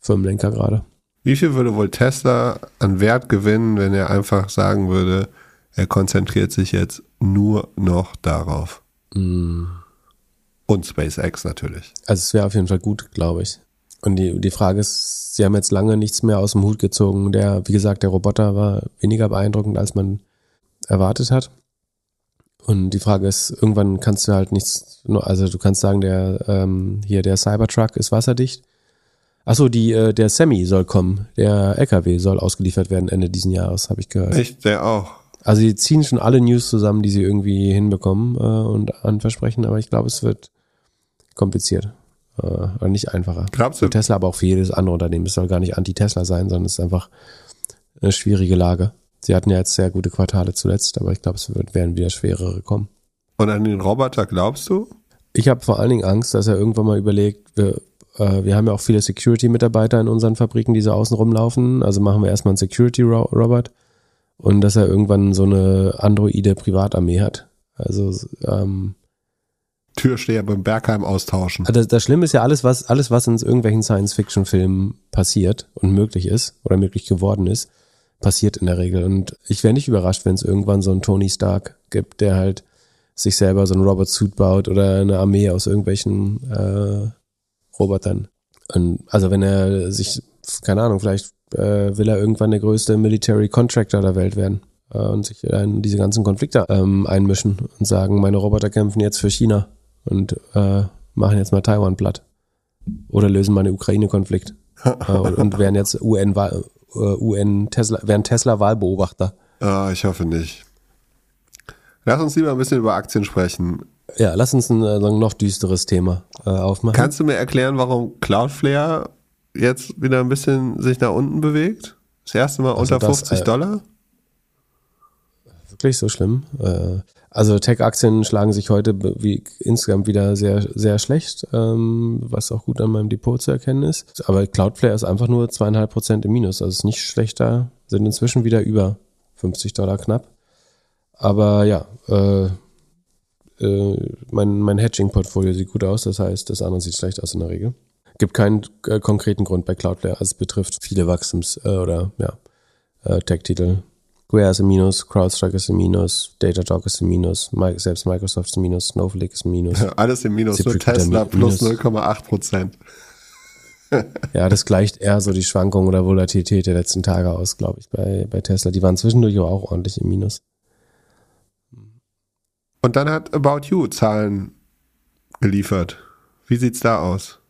[SPEAKER 2] Firmenlenker gerade.
[SPEAKER 1] Wie viel würde wohl Tesla an Wert gewinnen, wenn er einfach sagen würde, er konzentriert sich jetzt nur noch darauf?
[SPEAKER 2] Mm.
[SPEAKER 1] Und SpaceX natürlich.
[SPEAKER 2] Also es wäre auf jeden Fall gut, glaube ich. Und die, die Frage ist, sie haben jetzt lange nichts mehr aus dem Hut gezogen. Der, wie gesagt, der Roboter war weniger beeindruckend, als man erwartet hat. Und die Frage ist, irgendwann kannst du halt nichts, also du kannst sagen, der ähm, hier der Cybertruck ist wasserdicht. Achso, die äh, der Semi soll kommen, der LKW soll ausgeliefert werden Ende diesen Jahres, habe ich gehört.
[SPEAKER 1] Echt, der auch.
[SPEAKER 2] Also sie ziehen schon alle News zusammen, die sie irgendwie hinbekommen äh, und anversprechen, aber ich glaube, es wird kompliziert. Äh, oder nicht einfacher.
[SPEAKER 1] Glaubst du?
[SPEAKER 2] Für Tesla, aber auch für jedes andere Unternehmen. Es soll gar nicht anti-Tesla sein, sondern es ist einfach eine schwierige Lage. Sie hatten ja jetzt sehr gute Quartale zuletzt, aber ich glaube, es wird, werden wieder schwerere kommen.
[SPEAKER 1] Und an den Roboter glaubst du?
[SPEAKER 2] Ich habe vor allen Dingen Angst, dass er irgendwann mal überlegt, wir, äh, wir haben ja auch viele Security-Mitarbeiter in unseren Fabriken, die so außen rumlaufen. Also machen wir erstmal einen Security-Robot und dass er irgendwann so eine androide Privatarmee hat. Also ähm,
[SPEAKER 1] Türsteher beim Bergheim austauschen.
[SPEAKER 2] Also das Schlimme ist ja alles, was, alles, was in irgendwelchen Science-Fiction-Filmen passiert und möglich ist oder möglich geworden ist, passiert in der Regel. Und ich wäre nicht überrascht, wenn es irgendwann so einen Tony Stark gibt, der halt sich selber so einen Robot Suit baut oder eine Armee aus irgendwelchen äh, Robotern. Und also wenn er sich, keine Ahnung, vielleicht äh, will er irgendwann der größte Military Contractor der Welt werden äh, und sich in diese ganzen Konflikte ähm, einmischen und sagen, meine Roboter kämpfen jetzt für China und äh, machen jetzt mal Taiwan platt. Oder lösen mal den Ukraine-Konflikt. äh, und werden jetzt UN, äh, UN Tesla, werden Tesla Wahlbeobachter.
[SPEAKER 1] Ah, ich hoffe nicht. Lass uns lieber ein bisschen über Aktien sprechen.
[SPEAKER 2] Ja, lass uns ein äh, noch düsteres Thema äh, aufmachen.
[SPEAKER 1] Kannst du mir erklären, warum Cloudflare jetzt wieder ein bisschen sich nach unten bewegt? Das erste Mal
[SPEAKER 2] Also
[SPEAKER 1] unter
[SPEAKER 2] das,
[SPEAKER 1] 50
[SPEAKER 2] äh,
[SPEAKER 1] Dollar?
[SPEAKER 2] Wirklich so schlimm? Äh, also Tech-Aktien schlagen sich heute wie insgesamt wieder sehr, sehr schlecht, ähm, was auch gut an meinem Depot zu erkennen ist. Aber Cloudflare ist einfach nur zweieinhalb Prozent im Minus. Also ist nicht schlechter, sind inzwischen wieder über 50 Dollar knapp. Aber ja, äh, äh, mein, mein Hedging-Portfolio sieht gut aus, das heißt, das andere sieht schlecht aus in der Regel. Gibt keinen äh, konkreten Grund bei Cloudflare, also es betrifft viele Wachstums- äh, oder ja, äh, Tech-Titel. Square ist im Minus, CrowdStrike ist im Minus, Datadog ist im Minus, Mi- selbst Microsoft ist im Minus, Snowflake ist im Minus.
[SPEAKER 1] Alles im Minus, nur Tesla plus 0,8 Prozent.
[SPEAKER 2] ja, das gleicht eher so die Schwankung oder Volatilität der letzten Tage aus, glaube ich, bei, bei Tesla. Die waren zwischendurch aber auch ordentlich im Minus.
[SPEAKER 1] Und dann hat About You Zahlen geliefert. Wie sieht's da aus?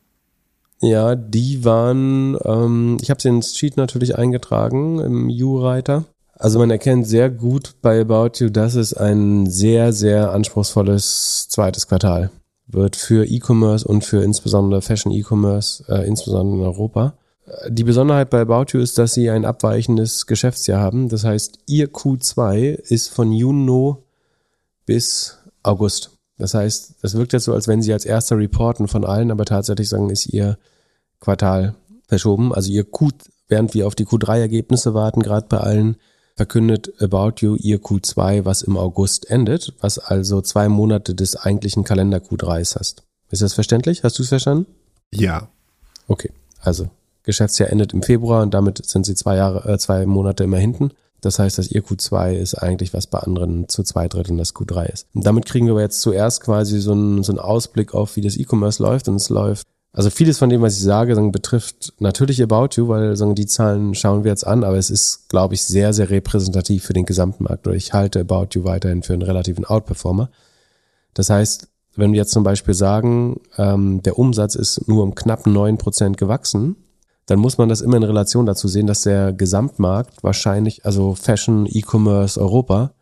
[SPEAKER 2] Ja, die waren, ähm, ich habe sie ins Sheet natürlich eingetragen im U-Reiter. Also man erkennt sehr gut bei About You, dass es ein sehr, sehr anspruchsvolles zweites Quartal wird für E-Commerce und für insbesondere Fashion E-Commerce, äh, insbesondere in Europa. Die Besonderheit bei About You ist, dass sie ein abweichendes Geschäftsjahr haben. Das heißt, ihr Q2 ist von Juni bis August. Das heißt, das wirkt jetzt so, als wenn sie als erster reporten von allen, aber tatsächlich sagen, ist ihr Quartal verschoben. Also ihr Q, während wir auf die Q3-Ergebnisse warten, gerade bei allen, verkündet About You ihr Q2, was im August endet, was also zwei Monate des eigentlichen Kalender Q3s hast. Ist das verständlich? Hast du es verstanden?
[SPEAKER 1] Ja.
[SPEAKER 2] Okay, also Geschäftsjahr endet im Februar und damit sind sie zwei Jahre, äh, zwei Monate immer hinten. Das heißt, dass ihr Q2 ist eigentlich, was bei anderen zu zwei Dritteln das Q3 ist. Und damit kriegen wir jetzt zuerst quasi so einen, so einen Ausblick auf, wie das E-Commerce läuft. Und es läuft also vieles von dem, was ich sage, sagen, betrifft natürlich About You, weil sagen, die Zahlen schauen wir jetzt an, aber es ist, glaube ich, sehr, sehr repräsentativ für den gesamten Markt. Oder ich halte About You weiterhin für einen relativen Outperformer. Das heißt, wenn wir jetzt zum Beispiel sagen, ähm, der Umsatz ist nur um knapp neun Prozent gewachsen, dann muss man das immer in Relation dazu sehen, dass der Gesamtmarkt wahrscheinlich, also Fashion, E-Commerce, Europa,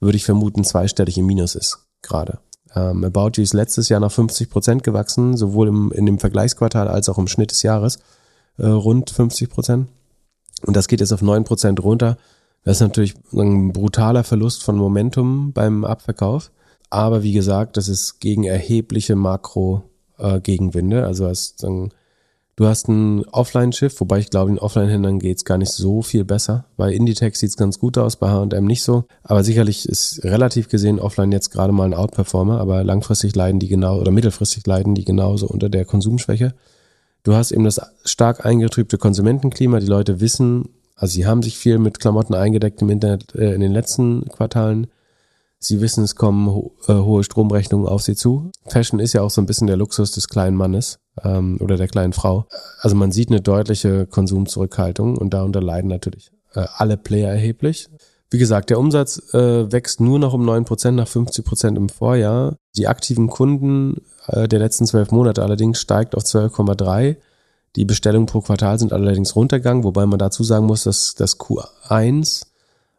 [SPEAKER 2] würde ich vermuten, zweistellig im Minus ist gerade. Ähm, About You ist letztes Jahr nach 50 Prozent gewachsen, sowohl im, in dem Vergleichsquartal als auch im Schnitt des Jahres. Äh, rund 50 Prozent. Und das geht jetzt auf 9 Prozent runter. Das ist natürlich ein brutaler Verlust von Momentum beim Abverkauf. Aber wie gesagt, das ist gegen erhebliche Makro-Gegenwinde. Äh, also hast dann Du hast ein Offline-Schiff, wobei ich glaube, den Offline-Händlern geht's gar nicht so viel besser. Bei Inditex sieht's ganz gut aus, bei H&M nicht so. Aber sicherlich ist relativ gesehen Offline jetzt gerade mal ein Outperformer, aber langfristig leiden die genau oder mittelfristig leiden die genauso unter der Konsumschwäche. Du hast eben das stark eingetrübte Konsumentenklima. Die Leute wissen, also sie haben sich viel mit Klamotten eingedeckt im Internet äh, in den letzten Quartalen. Sie wissen, es kommen ho äh, hohe Stromrechnungen auf sie zu. Fashion ist ja auch so ein bisschen der Luxus des kleinen Mannes ähm, oder der kleinen Frau. Also man sieht eine deutliche Konsumzurückhaltung und darunter leiden natürlich äh, alle Player erheblich. Wie gesagt, der Umsatz äh, wächst nur noch um neun Prozent nach 50 Prozent im Vorjahr. Die aktiven Kunden äh, der letzten zwölf Monate allerdings steigt auf 12,3. Die Bestellungen pro Quartal sind allerdings runtergegangen, wobei man dazu sagen muss, dass das Q1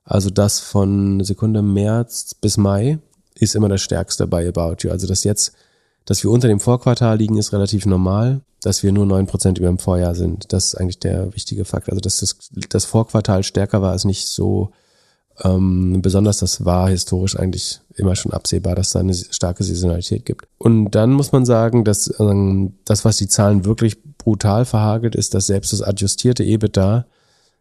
[SPEAKER 2] also das von Sekunde März bis Mai ist immer das Stärkste bei About You. Also das jetzt, dass wir unter dem Vorquartal liegen, ist relativ normal. Dass wir nur neun Prozent über dem Vorjahr sind, das ist eigentlich der wichtige Fakt. Also dass das, das Vorquartal stärker war, ist nicht so ähm, besonders. Das war historisch eigentlich immer schon absehbar, dass da eine starke Saisonalität gibt. Und dann muss man sagen, dass ähm, das, was die Zahlen wirklich brutal verhagelt, ist, dass selbst das adjustierte EBITDA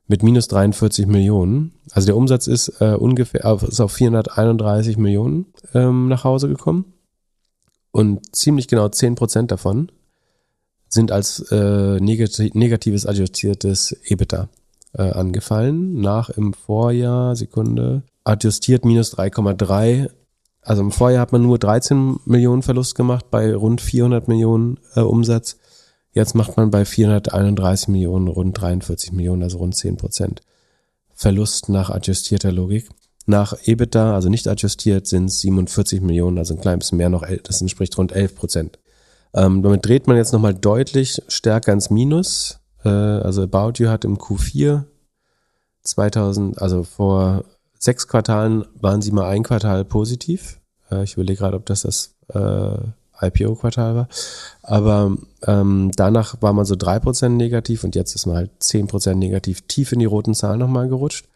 [SPEAKER 2] mit minus 43 Millionen. Also der Umsatz ist äh, ungefähr auf, ist auf 431 Millionen ähm, nach Hause gekommen. Und ziemlich genau 10 Prozent davon sind als äh, negati negatives adjustiertes EBITDA äh, angefallen. Nach im Vorjahr, Sekunde, adjustiert minus 3,3. Also im Vorjahr hat man nur 13 Millionen Verlust gemacht bei rund 400 Millionen äh, Umsatz. Jetzt macht man bei 431 Millionen rund 43 Millionen, also rund 10 Prozent Verlust nach adjustierter Logik. Nach EBITDA, also nicht adjustiert, sind es 47 Millionen, also ein klein bisschen mehr noch, das entspricht rund 11 Prozent. Ähm, damit dreht man jetzt nochmal deutlich stärker ins Minus. Äh, also About You hat im Q4 2000, also vor sechs Quartalen waren sie mal ein Quartal positiv. Äh, ich überlege gerade, ob das das äh, IPO-Quartal war. Aber ähm, danach war man so drei Prozent negativ und jetzt ist man halt zehn Prozent negativ tief in die roten Zahlen nochmal gerutscht.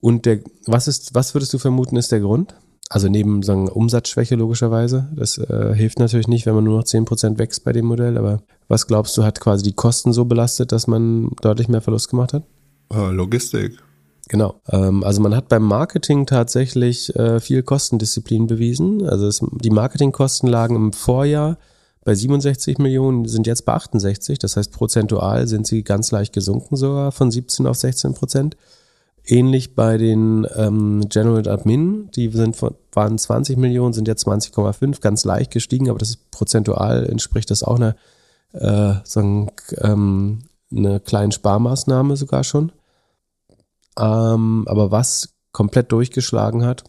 [SPEAKER 2] Und der, was ist, was würdest du vermuten, ist der Grund? Also neben sagen, Umsatzschwäche logischerweise. Das äh, hilft natürlich nicht, wenn man nur noch zehn Prozent wächst bei dem Modell. Aber was glaubst du, hat quasi die Kosten so belastet, dass man deutlich mehr Verlust gemacht hat?
[SPEAKER 1] Äh, Logistik.
[SPEAKER 2] Genau. Ähm, also man hat beim Marketing tatsächlich äh, viel Kostendisziplin bewiesen. Also es, die Marketingkosten lagen im Vorjahr bei 67 Millionen, sind jetzt bei 68. Das heißt, prozentual sind sie ganz leicht gesunken sogar von 17 auf 16 Prozent. Ähnlich bei den ähm, General Admin, die sind von, waren 20 Millionen, sind jetzt 20,5, ganz leicht gestiegen, aber das ist prozentual entspricht das auch einer äh, sagen, ähm, eine kleine Sparmaßnahme sogar schon. Ähm, aber was komplett durchgeschlagen hat,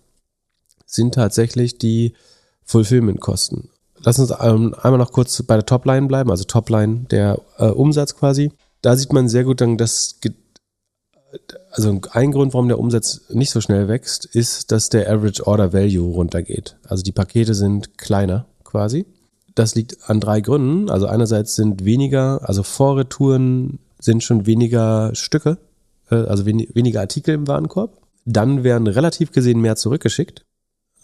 [SPEAKER 2] sind tatsächlich die Fulfillment-Kosten. Lass uns ähm, einmal noch kurz bei der Topline bleiben, also Topline der äh, Umsatz quasi. Da sieht man sehr gut dann, dass also ein Grund, warum der Umsatz nicht so schnell wächst, ist, dass der Average Order Value runtergeht. Also die Pakete sind kleiner quasi. Das liegt an drei Gründen. Also einerseits sind weniger, also Vorretouren sind schon weniger Stücke, äh, also wen weniger Artikel im Warenkorb. Dann werden relativ gesehen mehr zurückgeschickt.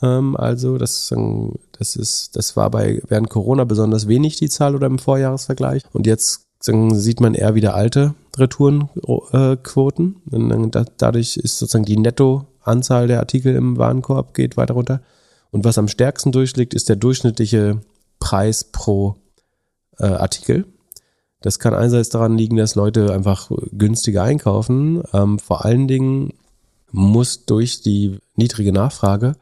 [SPEAKER 2] Ähm, also das, das ist, das war bei während Corona besonders wenig die Zahl oder im Vorjahresvergleich. Und jetzt sieht man eher wieder alte Retourenquoten. Äh, dadurch ist sozusagen die Nettoanzahl der Artikel im Warenkorb geht weiter runter. Und was am stärksten durchschlägt, ist der durchschnittliche Preis pro äh, Artikel. Das kann einerseits daran liegen, dass Leute einfach günstiger einkaufen. Ähm, vor allen Dingen muss durch die niedrige Nachfrage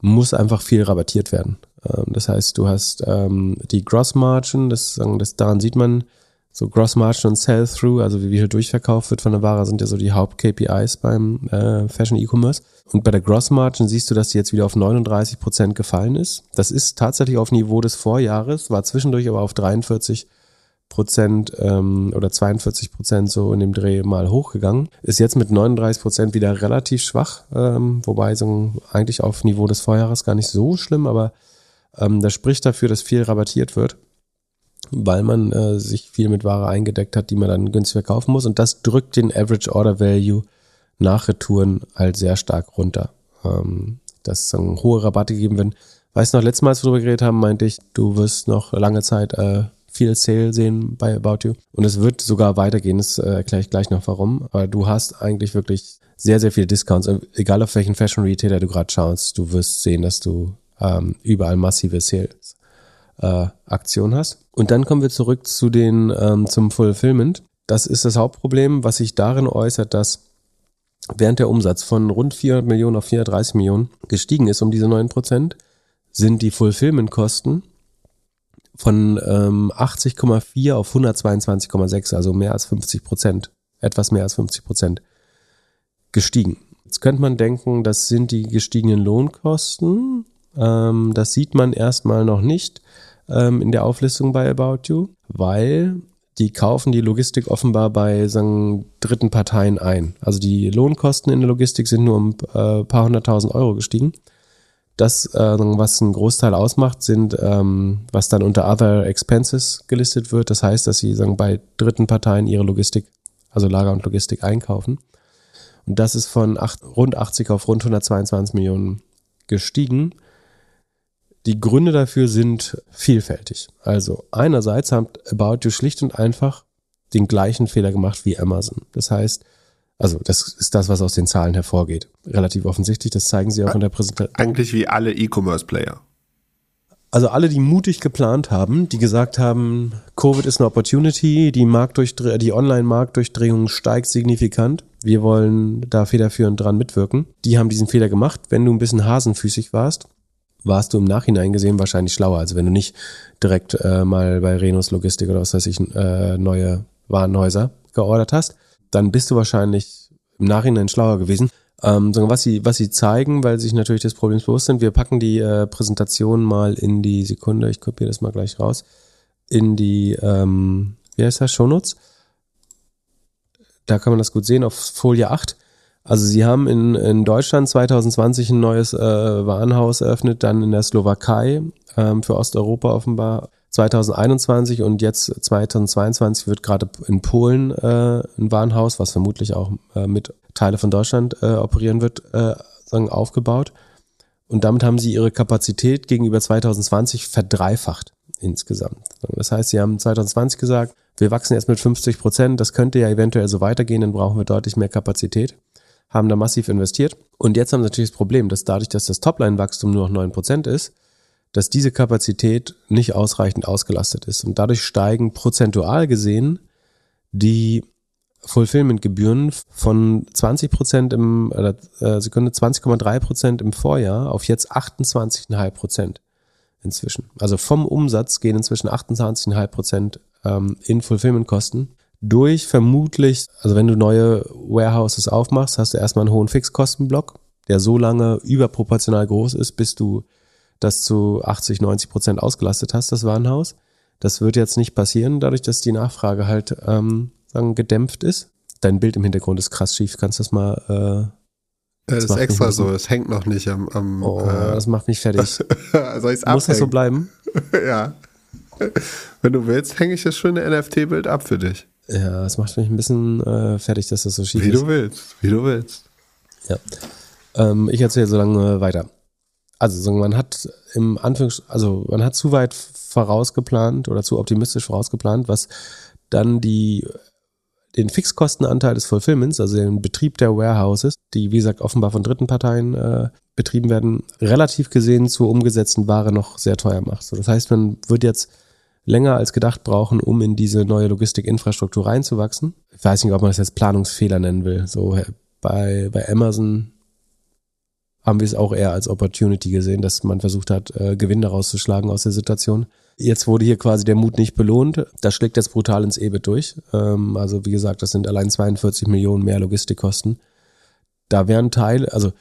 [SPEAKER 2] muss einfach viel rabattiert werden. Ähm, das heißt, du hast ähm, die Gross Margin, das, das daran sieht man, so Gross Margin und Sell-Through, also wie viel durchverkauft wird von der Ware, sind ja so die Haupt-KPIs beim äh, Fashion E-Commerce. Und bei der Gross Margin siehst du, dass die jetzt wieder auf 39 Prozent gefallen ist. Das ist tatsächlich auf Niveau des Vorjahres, war zwischendurch aber auf 43 Prozent ähm, oder 42 Prozent so in dem Dreh mal hochgegangen. Ist jetzt mit 39 Prozent wieder relativ schwach, ähm, wobei so eigentlich auf Niveau des Vorjahres gar nicht so schlimm, aber ähm, das spricht dafür, dass viel rabattiert wird weil man äh, sich viel mit Ware eingedeckt hat, die man dann günstig verkaufen muss. Und das drückt den Average Order Value nach Retouren halt sehr stark runter. Ähm, dass dann hohe Rabatte gegeben werden. Weißt du noch, letztes Mal, als wir darüber geredet haben, meinte ich, du wirst noch lange Zeit äh, viel Sale sehen bei About You. Und es wird sogar weitergehen, das äh, erkläre ich gleich noch warum. Aber du hast eigentlich wirklich sehr, sehr viele Discounts. Egal auf welchen Fashion Retailer du gerade schaust, du wirst sehen, dass du ähm, überall massive Sales äh, Aktion hast. Und dann kommen wir zurück zu den ähm, zum Fulfillment. Das ist das Hauptproblem, was sich darin äußert, dass während der Umsatz von rund 400 Millionen auf 430 Millionen gestiegen ist um diese 9 Prozent, sind die Fulfillment-Kosten von ähm, 80,4 auf 122,6, also mehr als 50 Prozent, etwas mehr als 50 Prozent gestiegen. Jetzt könnte man denken, das sind die gestiegenen Lohnkosten. Ähm, das sieht man erstmal noch nicht ähm, in der Auflistung bei About You, weil die kaufen die Logistik offenbar bei sagen, dritten Parteien ein. Also die Lohnkosten in der Logistik sind nur um äh, paar hunderttausend Euro gestiegen. Das, äh, was einen Großteil ausmacht, sind, ähm, was dann unter Other Expenses gelistet wird. Das heißt, dass sie sagen, bei dritten Parteien ihre Logistik, also Lager und Logistik einkaufen. Und das ist von acht, rund 80 auf rund 122 Millionen gestiegen. Die Gründe dafür sind vielfältig. Also einerseits hat About You schlicht und einfach den gleichen Fehler gemacht wie Amazon. Das heißt, also das ist das, was aus den Zahlen hervorgeht. Relativ offensichtlich, das zeigen sie auch in der Präsentation.
[SPEAKER 1] Eigentlich wie alle E-Commerce-Player.
[SPEAKER 2] Also alle, die mutig geplant haben, die gesagt haben, Covid ist eine Opportunity, die, Marktdurchdre die Online-Marktdurchdringung steigt signifikant, wir wollen da federführend dran mitwirken, die haben diesen Fehler gemacht. Wenn du ein bisschen hasenfüßig warst, warst du im Nachhinein gesehen wahrscheinlich schlauer. Also wenn du nicht direkt äh, mal bei Renus Logistik oder was weiß ich, äh, neue Warenhäuser geordert hast, dann bist du wahrscheinlich im Nachhinein schlauer gewesen. Ähm, sondern was sie, was sie zeigen, weil sie sich natürlich des Problems bewusst sind, wir packen die äh, Präsentation mal in die Sekunde, ich kopiere das mal gleich raus, in die, ähm, wie heißt das, Shownotes. Da kann man das gut sehen auf Folie 8. Also sie haben in, in Deutschland 2020 ein neues äh, Warenhaus eröffnet, dann in der Slowakei ähm, für Osteuropa offenbar 2021 und jetzt 2022 wird gerade in Polen äh, ein Warenhaus, was vermutlich auch äh, mit Teile von Deutschland äh, operieren wird, äh, sagen, aufgebaut. Und damit haben sie ihre Kapazität gegenüber 2020 verdreifacht insgesamt. Das heißt, sie haben 2020 gesagt, wir wachsen jetzt mit 50 Prozent, das könnte ja eventuell so weitergehen, dann brauchen wir deutlich mehr Kapazität haben da massiv investiert. Und jetzt haben sie natürlich das Problem, dass dadurch, dass das Topline-Wachstum nur noch 9% ist, dass diese Kapazität nicht ausreichend ausgelastet ist. Und dadurch steigen prozentual gesehen die Fulfillment-Gebühren von 20 Prozent im, äh, Sekunde 20,3 Prozent im Vorjahr auf jetzt 28,5 Prozent. inzwischen. Also vom Umsatz gehen inzwischen 28,5 Prozent ähm, in Fulfillment-Kosten. Durch vermutlich, also wenn du neue Warehouses aufmachst, hast du erstmal einen hohen Fixkostenblock, der so lange überproportional groß ist, bis du das zu 80, 90 Prozent ausgelastet hast, das Warenhaus. Das wird jetzt nicht passieren, dadurch, dass die Nachfrage halt ähm, sagen, gedämpft ist. Dein Bild im Hintergrund ist krass schief. Kannst du das mal
[SPEAKER 1] äh, das, das ist extra so, es hängt noch nicht am. am
[SPEAKER 2] oh, äh, das macht mich fertig.
[SPEAKER 1] Soll ich's
[SPEAKER 2] Muss das so bleiben?
[SPEAKER 1] ja. Wenn du willst, hänge ich das schöne NFT-Bild ab für dich.
[SPEAKER 2] Ja, das macht mich ein bisschen äh, fertig, dass das so schief
[SPEAKER 1] wie
[SPEAKER 2] ist.
[SPEAKER 1] Wie du willst, wie du willst.
[SPEAKER 2] Ja. Ähm, ich erzähle so lange weiter. Also man hat im Anführungs, also man hat zu weit vorausgeplant oder zu optimistisch vorausgeplant, was dann die den Fixkostenanteil des Fulfillments, also den Betrieb der Warehouses, die wie gesagt offenbar von dritten Parteien äh, betrieben werden, relativ gesehen zur umgesetzten Ware noch sehr teuer macht. So, das heißt, man wird jetzt länger als gedacht brauchen, um in diese neue Logistikinfrastruktur reinzuwachsen. Ich weiß nicht, ob man das jetzt Planungsfehler nennen will. So bei, bei Amazon haben wir es auch eher als Opportunity gesehen, dass man versucht hat, äh, Gewinn daraus zu schlagen aus der Situation. Jetzt wurde hier quasi der Mut nicht belohnt. Das schlägt jetzt brutal ins EBIT durch. Ähm, also wie gesagt, das sind allein 42 Millionen mehr Logistikkosten. Da wären Teile, also das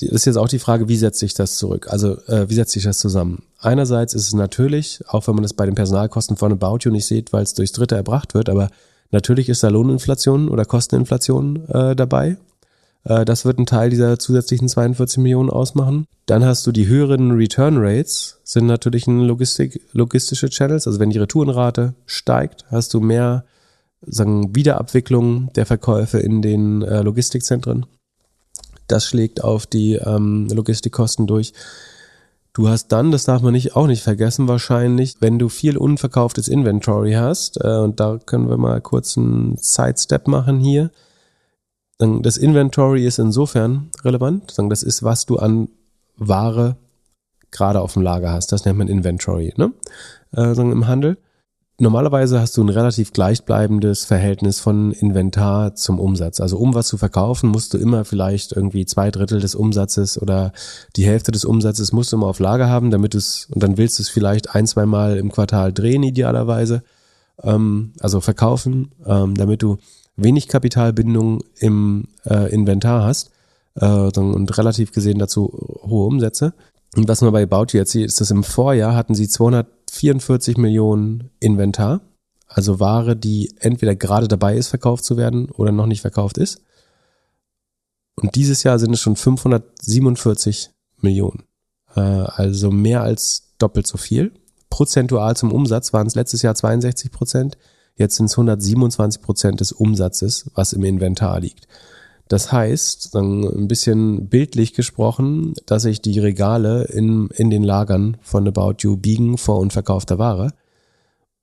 [SPEAKER 2] ist jetzt auch die Frage, wie setzt sich das zurück? Also äh, wie setzt sich das zusammen? Einerseits ist es natürlich, auch wenn man es bei den Personalkosten von About You nicht sieht, weil es durchs Dritte erbracht wird, aber natürlich ist da Lohninflation oder Kosteninflation äh, dabei. Äh, das wird ein Teil dieser zusätzlichen 42 Millionen ausmachen. Dann hast du die höheren Return Rates, sind natürlich ein Logistik, logistische Channels. Also wenn die Retourenrate steigt, hast du mehr sagen, Wiederabwicklung der Verkäufe in den äh, Logistikzentren. Das schlägt auf die ähm, Logistikkosten durch. Du hast dann, das darf man nicht, auch nicht vergessen, wahrscheinlich, wenn du viel unverkauftes Inventory hast, äh, und da können wir mal kurz einen Sidestep machen hier, das Inventory ist insofern relevant. Das ist, was du an Ware gerade auf dem Lager hast. Das nennt man Inventory ne? äh, im Handel. Normalerweise hast du ein relativ gleichbleibendes Verhältnis von Inventar zum Umsatz. Also um was zu verkaufen, musst du immer vielleicht irgendwie zwei Drittel des Umsatzes oder die Hälfte des Umsatzes musst du immer auf Lager haben, damit es, und dann willst du es vielleicht ein, zwei Mal im Quartal drehen, idealerweise. Ähm, also verkaufen, ähm, damit du wenig Kapitalbindung im äh, Inventar hast äh, und relativ gesehen dazu hohe Umsätze. Und was man bei About jetzt sieht, ist, dass im Vorjahr hatten sie 244 Millionen Inventar, also Ware, die entweder gerade dabei ist, verkauft zu werden oder noch nicht verkauft ist. Und dieses Jahr sind es schon 547 Millionen, äh, also mehr als doppelt so viel. Prozentual zum Umsatz waren es letztes Jahr 62 Prozent, Jetzt sind es 127 Prozent des Umsatzes, was im Inventar liegt. Das heißt, ein bisschen bildlich gesprochen, dass sich die Regale in, in den Lagern von About You biegen vor unverkaufter Ware.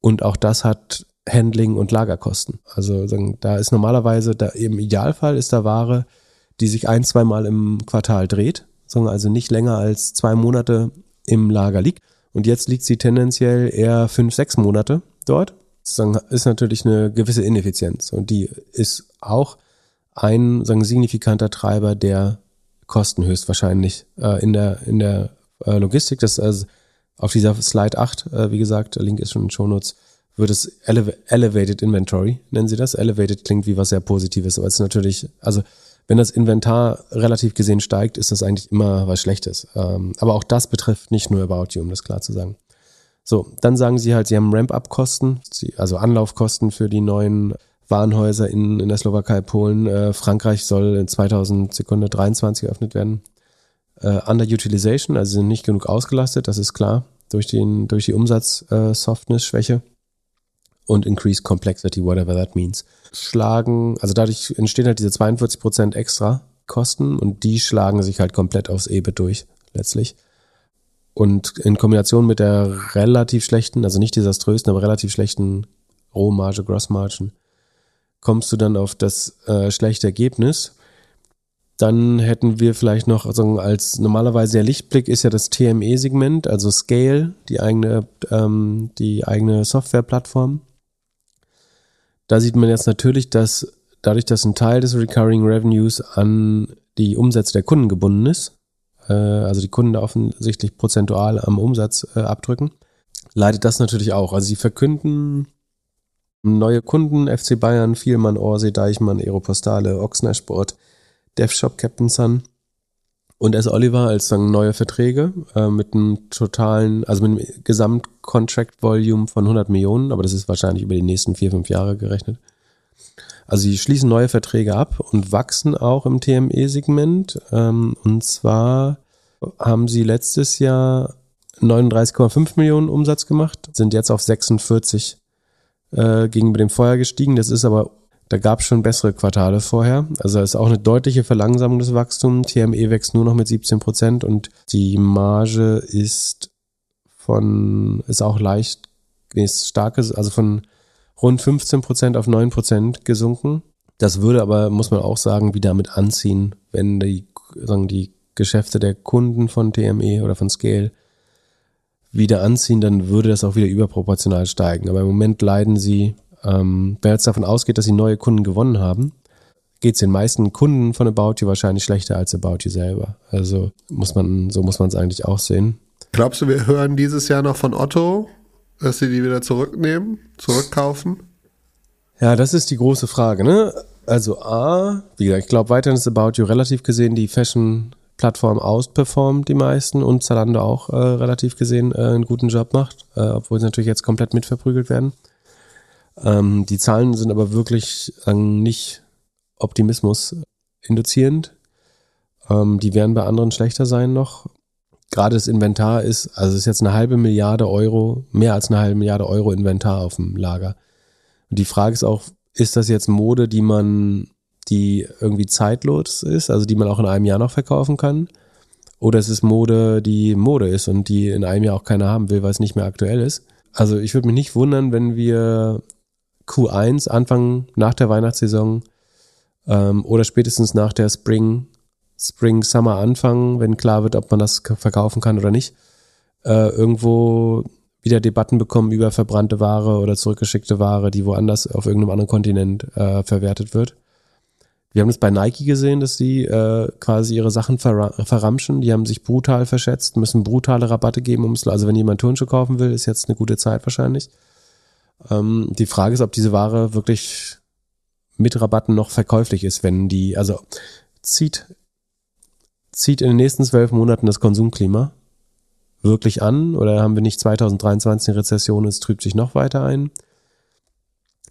[SPEAKER 2] Und auch das hat Handling und Lagerkosten. Also da ist normalerweise, da im Idealfall ist da Ware, die sich ein, zweimal im Quartal dreht, also nicht länger als zwei Monate im Lager liegt. Und jetzt liegt sie tendenziell eher fünf, sechs Monate dort ist natürlich eine gewisse Ineffizienz und die ist auch ein sagen, signifikanter Treiber der Kosten höchstwahrscheinlich äh, in der, in der äh, Logistik. Das also auf dieser Slide 8, äh, wie gesagt, Link ist schon in den Shownotes, wird es Ele Elevated Inventory, nennen sie das. Elevated klingt wie was sehr Positives, aber es ist natürlich, also wenn das Inventar relativ gesehen steigt, ist das eigentlich immer was Schlechtes. Ähm, aber auch das betrifft nicht nur About You, um das klar zu sagen. So, dann sagen sie halt, sie haben Ramp-up-Kosten, also Anlaufkosten für die neuen Warenhäuser in, in der Slowakei, Polen. Äh, Frankreich soll in 2023 eröffnet werden. Äh, Underutilization, also sind nicht genug ausgelastet, das ist klar, durch, den, durch die Umsatz-Softness-Schwäche. Äh, und Increased Complexity, whatever that means. Schlagen, also dadurch entstehen halt diese 42% extra Kosten und die schlagen sich halt komplett aufs EBIT durch, letztlich. Und in Kombination mit der relativ schlechten, also nicht desaströsen, aber relativ schlechten Rohmarge, Grossmargen, kommst du dann auf das äh, schlechte Ergebnis. Dann hätten wir vielleicht noch, also als normalerweise der Lichtblick ist ja das TME-Segment, also Scale, die eigene, ähm, die eigene Softwareplattform. Da sieht man jetzt natürlich, dass dadurch, dass ein Teil des Recurring Revenues an die Umsätze der Kunden gebunden ist, äh, also die Kunden offensichtlich prozentual am Umsatz äh, abdrücken, leidet das natürlich auch. Also sie verkünden neue Kunden, FC Bayern, Vielmann, Orsee, Deichmann, Aeropostale, Ochsner DevShop, Captain Sun und S. Oliver als dann neue Verträge äh, mit einem totalen, also mit einem Gesamtcontract-Volume von 100 Millionen, aber das ist wahrscheinlich über die nächsten vier, fünf Jahre gerechnet. Also sie schließen neue Verträge ab und wachsen auch im TME-Segment. Ähm, und zwar haben sie letztes Jahr 39,5 Millionen Umsatz gemacht, sind jetzt auf 46 äh, gegenüber dem Vorjahr gestiegen. Das ist aber, da gab es schon bessere Quartale vorher. Also ist auch eine deutliche Verlangsamung des Wachstums. TME wächst nur noch mit 17 Prozent und die Marge ist von, ist auch leicht, ist starkes, also von rund 15 Prozent auf 9 Prozent gesunken. Das würde aber, muss man auch sagen, wieder mit anziehen, wenn die, sagen die Geschäfte der Kunden von TME oder von Scale wieder anziehen, dann würde das auch wieder überproportional steigen. Aber im Moment leiden sie, ähm, wenn jetzt davon ausgeht, dass sie neue Kunden gewonnen haben, geht es den meisten Kunden von About You wahrscheinlich schlechter als About You selber. Also muss man, so muss man es eigentlich auch sehen.
[SPEAKER 1] Glaubst du, wir hören dieses Jahr noch von Otto, dass sie die wieder zurücknehmen, zurückkaufen?
[SPEAKER 2] Ja, das ist die große Frage, ne? Also A, wie gesagt, ich glaube weiterhin ist About You relativ gesehen die Fashion Plattform ausperformt die meisten und Zalando auch äh, relativ gesehen äh, einen guten Job macht, äh, obwohl sie natürlich jetzt komplett mitverprügelt werden. Ähm, die Zahlen sind aber wirklich nicht Optimismus induzierend. Ähm, die werden bei anderen schlechter sein noch. Gerade das Inventar ist, also es ist jetzt eine halbe Milliarde Euro, mehr als eine halbe Milliarde Euro Inventar auf dem Lager. Und die Frage ist auch, ist das jetzt Mode, die man die irgendwie zeitlos ist, also die man auch in einem Jahr noch verkaufen kann. Oder es ist Mode, die Mode ist und die in einem Jahr auch keiner haben will, weil es nicht mehr aktuell ist. Also ich würde mich nicht wundern, wenn wir Q1 Anfang nach der Weihnachtssaison ähm, oder spätestens nach der Spring, Spring Summer anfangen, wenn klar wird, ob man das verkaufen kann oder nicht, äh, irgendwo wieder Debatten bekommen über verbrannte Ware oder zurückgeschickte Ware, die woanders auf irgendeinem anderen Kontinent äh, verwertet wird. Wir haben es bei Nike gesehen, dass sie äh, quasi ihre Sachen ver verramschen. Die haben sich brutal verschätzt, müssen brutale Rabatte geben. Um's, also wenn jemand Turnschuhe kaufen will, ist jetzt eine gute Zeit wahrscheinlich. Ähm, die Frage ist, ob diese Ware wirklich mit Rabatten noch verkäuflich ist, wenn die, also zieht, zieht in den nächsten zwölf Monaten das Konsumklima wirklich an oder haben wir nicht 2023 eine Rezession, es trübt sich noch weiter ein?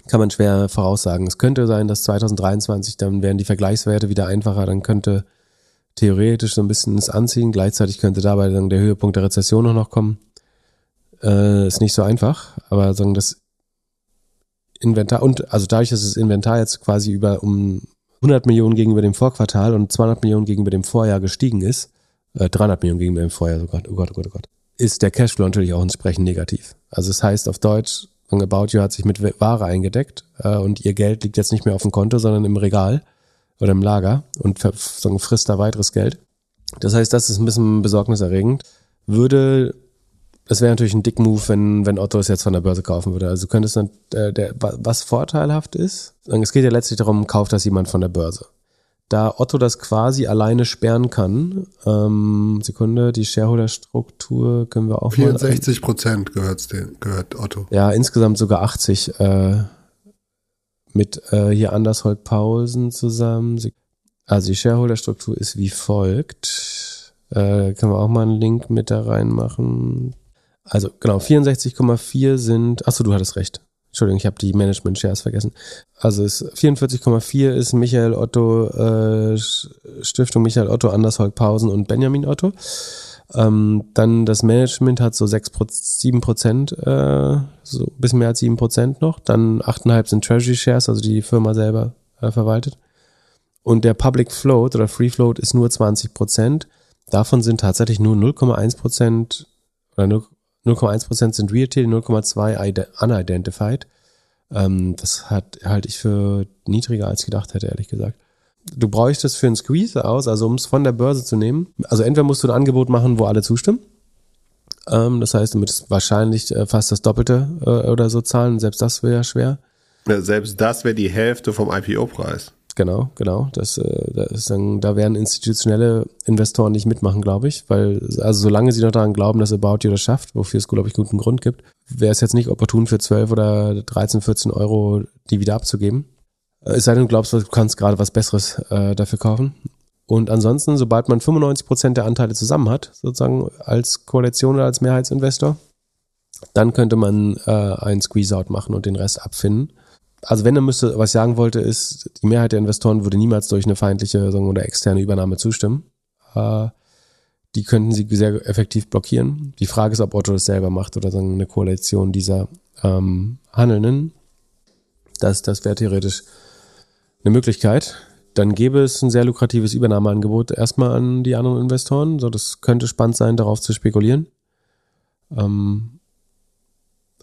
[SPEAKER 2] Kann man schwer voraussagen. Es könnte sein, dass 2023 dann werden die Vergleichswerte wieder einfacher, dann könnte theoretisch so ein bisschen ins Anziehen, gleichzeitig könnte dabei dann der Höhepunkt der Rezession noch kommen. Äh, ist nicht so einfach, aber sagen das Inventar und also dadurch, dass das Inventar jetzt quasi über um 100 Millionen gegenüber dem Vorquartal und 200 Millionen gegenüber dem Vorjahr gestiegen ist, äh, 300 Millionen gegenüber dem Vorjahr, oh Gott, oh Gott, oh Gott, oh Gott, ist der Cashflow natürlich auch entsprechend negativ. Also es das heißt auf Deutsch, und About You hat sich mit Ware eingedeckt äh, und ihr Geld liegt jetzt nicht mehr auf dem Konto, sondern im Regal oder im Lager und frisst da weiteres Geld. Das heißt, das ist ein bisschen besorgniserregend. Würde, das wäre natürlich ein Dick-Move, wenn, wenn Otto es jetzt von der Börse kaufen würde. Also könnte es dann, äh, der, was vorteilhaft ist, es geht ja letztlich darum, kauft das jemand von der Börse da Otto das quasi alleine sperren kann, ähm, Sekunde, die Shareholder-Struktur können wir auch
[SPEAKER 1] 64 Prozent gehört, gehört Otto.
[SPEAKER 2] Ja, insgesamt sogar 80 äh, mit äh, hier Andershold Paulsen zusammen. Also die Shareholder-Struktur ist wie folgt. Äh, können wir auch mal einen Link mit da reinmachen. Also genau, 64,4 sind, achso, du hattest recht. Entschuldigung, ich habe die Management Shares vergessen. Also es 44,4 ist Michael Otto, äh, Stiftung Michael Otto, Andersholk Pausen und Benjamin Otto. Ähm, dann das Management hat so 6, 7 Prozent, äh, so ein bisschen mehr als 7 Prozent noch. Dann 8,5 sind Treasury Shares, also die Firma selber äh, verwaltet. Und der Public Float oder Free Float ist nur 20 Prozent. Davon sind tatsächlich nur 0,1 Prozent oder 0, 0,1% sind Retail, 0,2 unidentified. Ähm, das hat, halte ich für niedriger als ich gedacht hätte, ehrlich gesagt. Du bräuchtest für einen Squeeze aus, also um es von der Börse zu nehmen. Also entweder musst du ein Angebot machen, wo alle zustimmen. Ähm, das heißt, du müsstest wahrscheinlich äh, fast das Doppelte äh, oder so zahlen. Selbst das wäre schwer.
[SPEAKER 1] Ja, selbst das wäre die Hälfte vom IPO-Preis.
[SPEAKER 2] Genau, genau. Das, äh, das dann, da werden institutionelle Investoren nicht mitmachen, glaube ich, weil, also solange sie noch daran glauben, dass About You das schafft, wofür es, glaube ich, guten Grund gibt, wäre es jetzt nicht opportun für 12 oder 13, 14 Euro die wieder abzugeben. Äh, Es sei denn, du glaubst, du kannst gerade was Besseres äh, dafür kaufen. Und ansonsten, sobald man 95 Prozent der Anteile zusammen hat, sozusagen als Koalition oder als Mehrheitsinvestor, dann könnte man äh, einen Squeeze-Out machen und den Rest abfinden. Also wenn er müsste, was ich sagen wollte, ist, die Mehrheit der Investoren würde niemals durch eine feindliche sagen, oder externe Übernahme zustimmen. Äh, die könnten sie sehr effektiv blockieren. Die Frage ist, ob Otto das selber macht oder sagen, eine Koalition dieser ähm, Handelnden. Das, das wäre theoretisch eine Möglichkeit. Dann gäbe es ein sehr lukratives Übernahmeangebot erstmal an die anderen Investoren. So, das könnte spannend sein, darauf zu spekulieren. Ähm,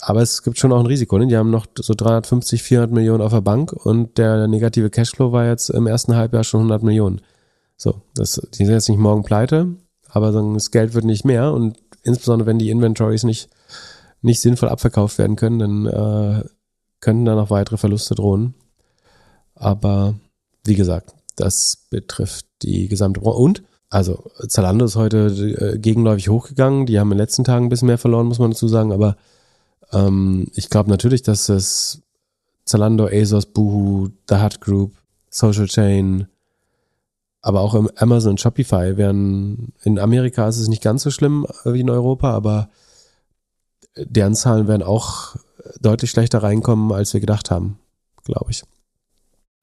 [SPEAKER 2] aber es gibt schon auch ein Risiko. Ne? Die haben noch so 350, 400 Millionen auf der Bank und der negative Cashflow war jetzt im ersten Halbjahr schon 100 Millionen. So, das, die sind jetzt nicht morgen pleite, aber das Geld wird nicht mehr und insbesondere wenn die Inventories nicht, nicht sinnvoll abverkauft werden können, dann äh, könnten da noch weitere Verluste drohen. Aber wie gesagt, das betrifft die gesamte Branche. Und, also Zalando ist heute äh, gegenläufig hochgegangen. Die haben in den letzten Tagen ein bisschen mehr verloren, muss man dazu sagen. Aber ähm, ich glaube natürlich, dass das Zalando, ASOS, Boohoo, The Hut Group, Social Chain, aber auch im Amazon und Shopify werden, in Amerika ist es nicht ganz so schlimm wie in Europa, aber deren Zahlen werden auch deutlich schlechter reinkommen, als wir gedacht haben, glaube ich.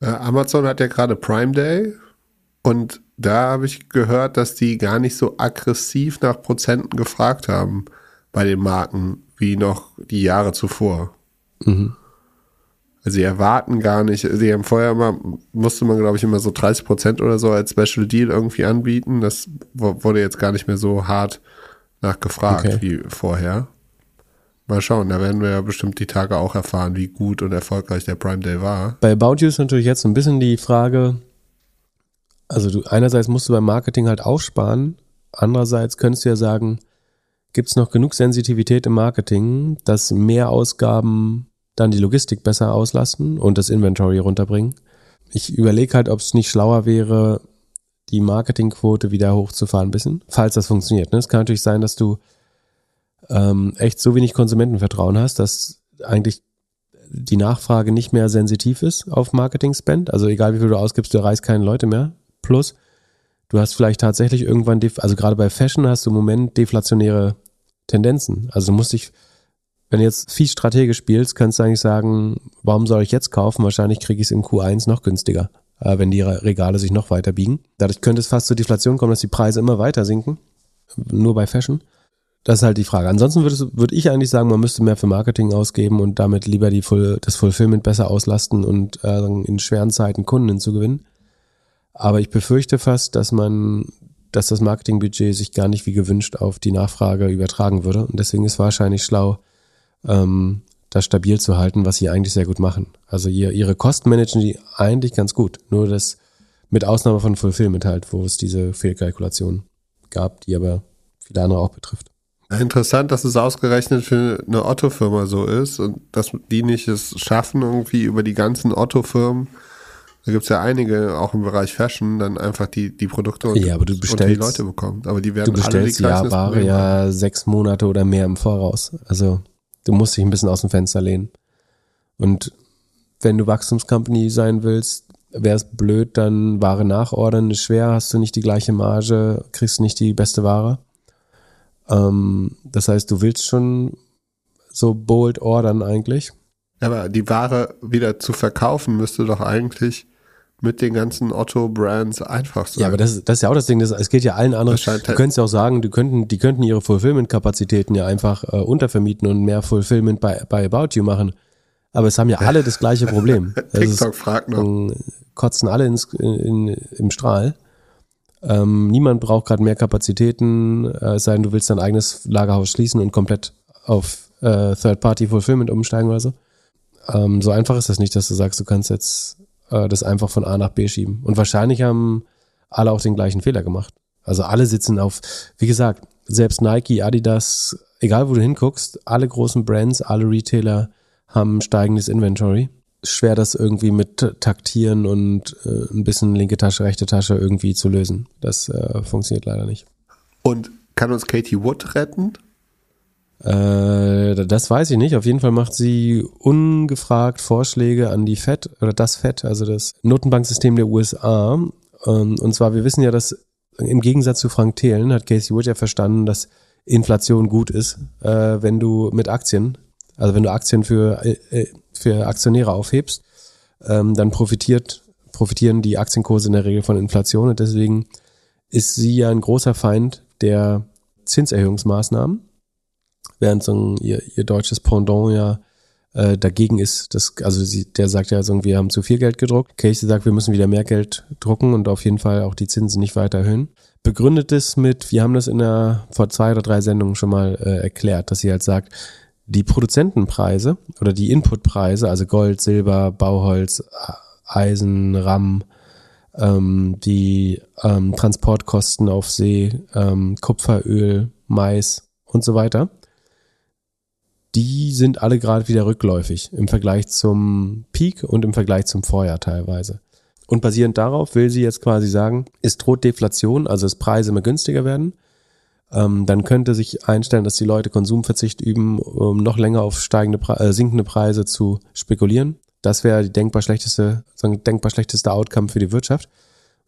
[SPEAKER 1] Ja, Amazon hat ja gerade Prime Day und da habe ich gehört, dass die gar nicht so aggressiv nach Prozenten gefragt haben bei den Marken wie noch die Jahre zuvor.
[SPEAKER 2] Mhm.
[SPEAKER 1] Also sie erwarten gar nicht, sie haben vorher immer, musste man glaube ich immer so 30 Prozent oder so als Special Deal irgendwie anbieten. Das wu- wurde jetzt gar nicht mehr so hart nachgefragt
[SPEAKER 2] Okay.
[SPEAKER 1] wie vorher. Mal schauen, da werden wir ja bestimmt die Tage auch erfahren, wie gut und erfolgreich der Prime Day war.
[SPEAKER 2] Bei About You ist natürlich jetzt so ein bisschen die Frage, also du einerseits musst du beim Marketing halt aufsparen, andererseits könntest du ja sagen, gibt es noch genug Sensitivität im Marketing, dass mehr Ausgaben dann die Logistik besser auslasten und das Inventory runterbringen. Ich überlege halt, ob es nicht schlauer wäre, die Marketingquote wieder hochzufahren ein bisschen, falls das funktioniert. Ne? Es kann natürlich sein, dass du ähm, echt so wenig Konsumentenvertrauen hast, dass eigentlich die Nachfrage nicht mehr sensitiv ist auf Marketing-Spend. Also egal wie viel du ausgibst, du erreichst keine Leute mehr. Plus, du hast vielleicht tatsächlich irgendwann, also gerade bei Fashion hast du im Moment deflationäre Tendenzen. Also du musst dich, wenn du jetzt viel strategisch spielst, kannst du eigentlich sagen, warum soll ich jetzt kaufen? Wahrscheinlich kriege ich es in Q1 noch günstiger, äh, wenn die Re- Regale sich noch weiter biegen. Dadurch könnte es fast zur Deflation kommen, dass die Preise immer weiter sinken. Nur bei Fashion. Das ist halt die Frage. Ansonsten würde würd ich eigentlich sagen, man müsste mehr für Marketing ausgeben und damit lieber die Full, das Fulfillment besser auslasten und äh, in schweren Zeiten Kunden hinzugewinnen. Aber ich befürchte fast, dass man, dass das Marketingbudget sich gar nicht wie gewünscht auf die Nachfrage übertragen würde. Und deswegen ist wahrscheinlich schlau, ähm, das stabil zu halten, was sie eigentlich sehr gut machen. Also ihr, ihre Kosten managen die eigentlich ganz gut. Nur das mit Ausnahme von Fulfillment halt, wo es diese Fehlkalkulation gab, die aber viele andere auch betrifft.
[SPEAKER 1] Interessant, dass es ausgerechnet für eine Otto-Firma so ist und dass die nicht es schaffen, irgendwie über die ganzen Otto-Firmen, da gibt es ja einige, auch im Bereich Fashion, dann einfach die, die Produkte und,
[SPEAKER 2] Ja, aber du
[SPEAKER 1] und die
[SPEAKER 2] bestellst-
[SPEAKER 1] Leute bekommt. Aber die
[SPEAKER 2] Du
[SPEAKER 1] werden alle die
[SPEAKER 2] bestellst ja Ware ja sechs Monate oder mehr im Voraus. Also du musst dich ein bisschen aus dem Fenster lehnen. Und wenn du Wachstumscompany sein willst, wäre es blöd, dann Ware nachordern. Ist schwer, hast du nicht die gleiche Marge, kriegst nicht die beste Ware. Ähm, das heißt, du willst schon so bold ordern eigentlich.
[SPEAKER 1] Aber die Ware wieder zu verkaufen, müsste doch eigentlich mit den ganzen Otto-Brands einfach sein.
[SPEAKER 2] Ja, aber das, das ist ja auch das Ding, das, es geht ja allen anderen. Du
[SPEAKER 1] halt-
[SPEAKER 2] könntest ja auch sagen, die könnten, die könnten ihre Fulfillment-Kapazitäten ja einfach äh, untervermieten und mehr Fulfillment bei, bei About You machen. Aber es haben ja alle das gleiche Problem. Das ist-
[SPEAKER 1] TikTok fragt noch.
[SPEAKER 2] kotzen alle ins, in, in, im Strahl. Ähm, niemand braucht gerade mehr Kapazitäten, äh, es sei denn, du willst dein eigenes Lagerhaus schließen und komplett auf äh, Third-Party-Fulfillment umsteigen oder so. Ähm, so einfach ist das nicht, dass du sagst, du kannst jetzt äh, das einfach von A nach B schieben. Und wahrscheinlich haben alle auch den gleichen Fehler gemacht. Also alle sitzen auf, wie gesagt, selbst Nike, Adidas, egal wo du hinguckst, alle großen Brands, alle Retailer haben steigendes Inventory. schwer, das irgendwie mit Taktieren und äh, ein bisschen linke Tasche, rechte Tasche irgendwie zu lösen. Das äh, funktioniert leider nicht.
[SPEAKER 1] Und kann uns Katie Wood retten?
[SPEAKER 2] Äh, das weiß ich nicht. Auf jeden Fall macht sie ungefragt Vorschläge an die FED oder das FED, also das Notenbanksystem der USA. Ähm, und zwar, wir wissen ja, dass im Gegensatz zu Frank Thelen hat Casey Wood ja verstanden, dass Inflation gut ist, äh, wenn du mit Aktien, also wenn du Aktien für, äh, für Aktionäre aufhebst, ähm, dann profitiert, profitieren die Aktienkurse in der Regel von Inflation und deswegen ist sie ja ein großer Feind der Zinserhöhungsmaßnahmen, während so ihr, ihr deutsches Pendant ja äh, dagegen ist. Das, also sie, der sagt ja so, wir haben zu viel Geld gedruckt. Casey sagt, wir müssen wieder mehr Geld drucken und auf jeden Fall auch die Zinsen nicht weiter erhöhen. Begründet es mit, wir haben das in der vor zwei oder drei Sendungen schon mal äh, erklärt, dass sie halt sagt, die Produzentenpreise oder die Inputpreise, also Gold, Silber, Bauholz, Eisen, Ramm, ähm, die ähm, Transportkosten auf See, ähm, Kupferöl, Mais und so weiter, die sind alle gerade wieder rückläufig im Vergleich zum Peak und im Vergleich zum Vorjahr teilweise. Und basierend darauf will sie jetzt quasi sagen, es droht Deflation, also dass Preise immer günstiger werden. Ähm, dann könnte sich einstellen, dass die Leute Konsumverzicht üben, um noch länger auf steigende, äh, sinkende Preise zu spekulieren. Das wäre die denkbar schlechteste, sagen, denkbar schlechteste Outcome für die Wirtschaft.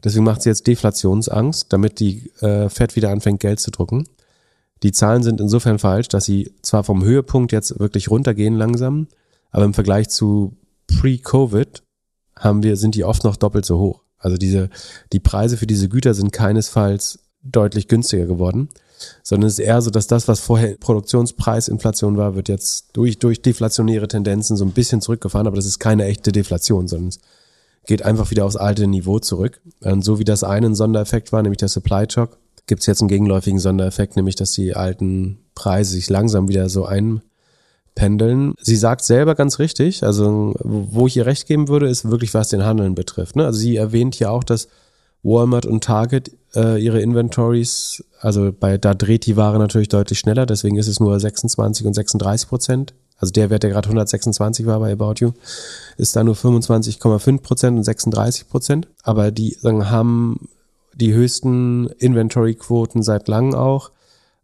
[SPEAKER 2] Deswegen macht sie jetzt Deflationsangst, damit die äh, Fed wieder anfängt, Geld zu drucken. Die Zahlen sind insofern falsch, dass sie zwar vom Höhepunkt jetzt wirklich runtergehen langsam, aber im Vergleich zu pre-Covid haben wir, sind die oft noch doppelt so hoch. Also diese, die Preise für diese Güter sind keinesfalls deutlich günstiger geworden, sondern es ist eher so, dass das, was vorher Produktionspreisinflation war, wird jetzt durch, durch deflationäre Tendenzen so ein bisschen zurückgefahren, aber das ist keine echte Deflation, sondern es geht einfach wieder aufs alte Niveau zurück. Und so wie das eine ein Sondereffekt war, nämlich der Supply Shock, gibt es jetzt einen gegenläufigen Sondereffekt, nämlich dass die alten Preise sich langsam wieder so einpendeln. Sie sagt selber ganz richtig, also wo ich ihr recht geben würde, ist wirklich, was den Handeln betrifft. Ne? Also sie erwähnt hier auch, dass Walmart und Target äh, ihre Inventories, also bei da dreht die Ware natürlich deutlich schneller, deswegen ist es nur 26 und 36 Prozent. Also der Wert, der gerade 126 war bei About You, ist da nur 25,5 Prozent und 36 Prozent. Aber die sagen, haben die höchsten Inventory-Quoten seit langem auch.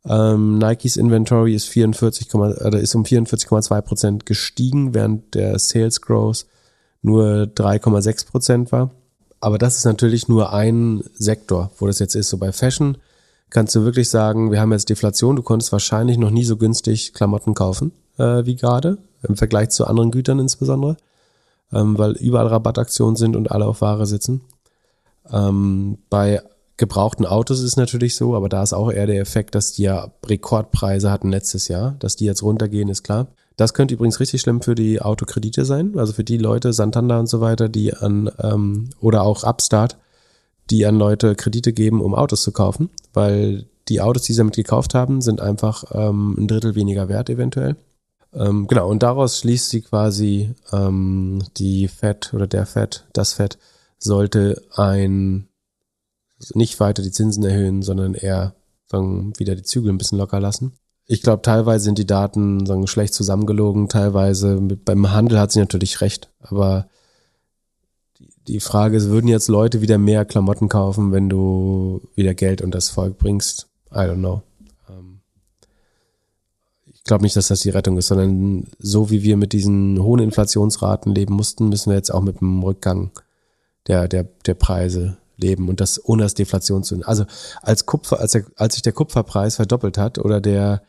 [SPEAKER 2] Ähm, Nikes Inventory ist 44, oder ist um 44,2 Prozent gestiegen, während der Sales Growth nur 3,6 Prozent war. Aber das ist natürlich nur ein Sektor, wo das jetzt ist. So bei Fashion kannst du wirklich sagen, wir haben jetzt Deflation. Du konntest wahrscheinlich noch nie so günstig Klamotten kaufen äh, wie gerade, im Vergleich zu anderen Gütern insbesondere, ähm, weil überall Rabattaktionen sind und alle auf Ware sitzen. Ähm, bei gebrauchten Autos ist es natürlich so, aber da ist auch eher der Effekt, dass die ja Rekordpreise hatten letztes Jahr. Dass die jetzt runtergehen, ist klar. Das könnte übrigens richtig schlimm für die Autokredite sein, also für die Leute, Santander und so weiter, die an, ähm, oder auch Upstart, die an Leute Kredite geben, um Autos zu kaufen, weil die Autos, die sie damit gekauft haben, sind einfach ähm, ein Drittel weniger wert eventuell. Ähm, genau, und daraus schließt sie quasi ähm, die Fed oder der Fed, das Fed, sollte ein nicht weiter die Zinsen erhöhen, sondern eher sagen, wieder die Zügel ein bisschen locker lassen. Ich glaube, teilweise sind die Daten sagen, schlecht zusammengelogen, teilweise mit, beim Handel hat sie natürlich recht, aber die, Frage ist, würden jetzt Leute wieder mehr Klamotten kaufen, wenn du wieder Geld und das Volk bringst? I don't know. Ähm, ich glaube nicht, dass das die Rettung ist, sondern so wie wir mit diesen hohen Inflationsraten leben mussten, müssen wir jetzt auch mit dem Rückgang der, der, der Preise leben und das ohne das Deflation zu. Also als Kupfer, als, der, als sich der Kupferpreis verdoppelt hat oder der,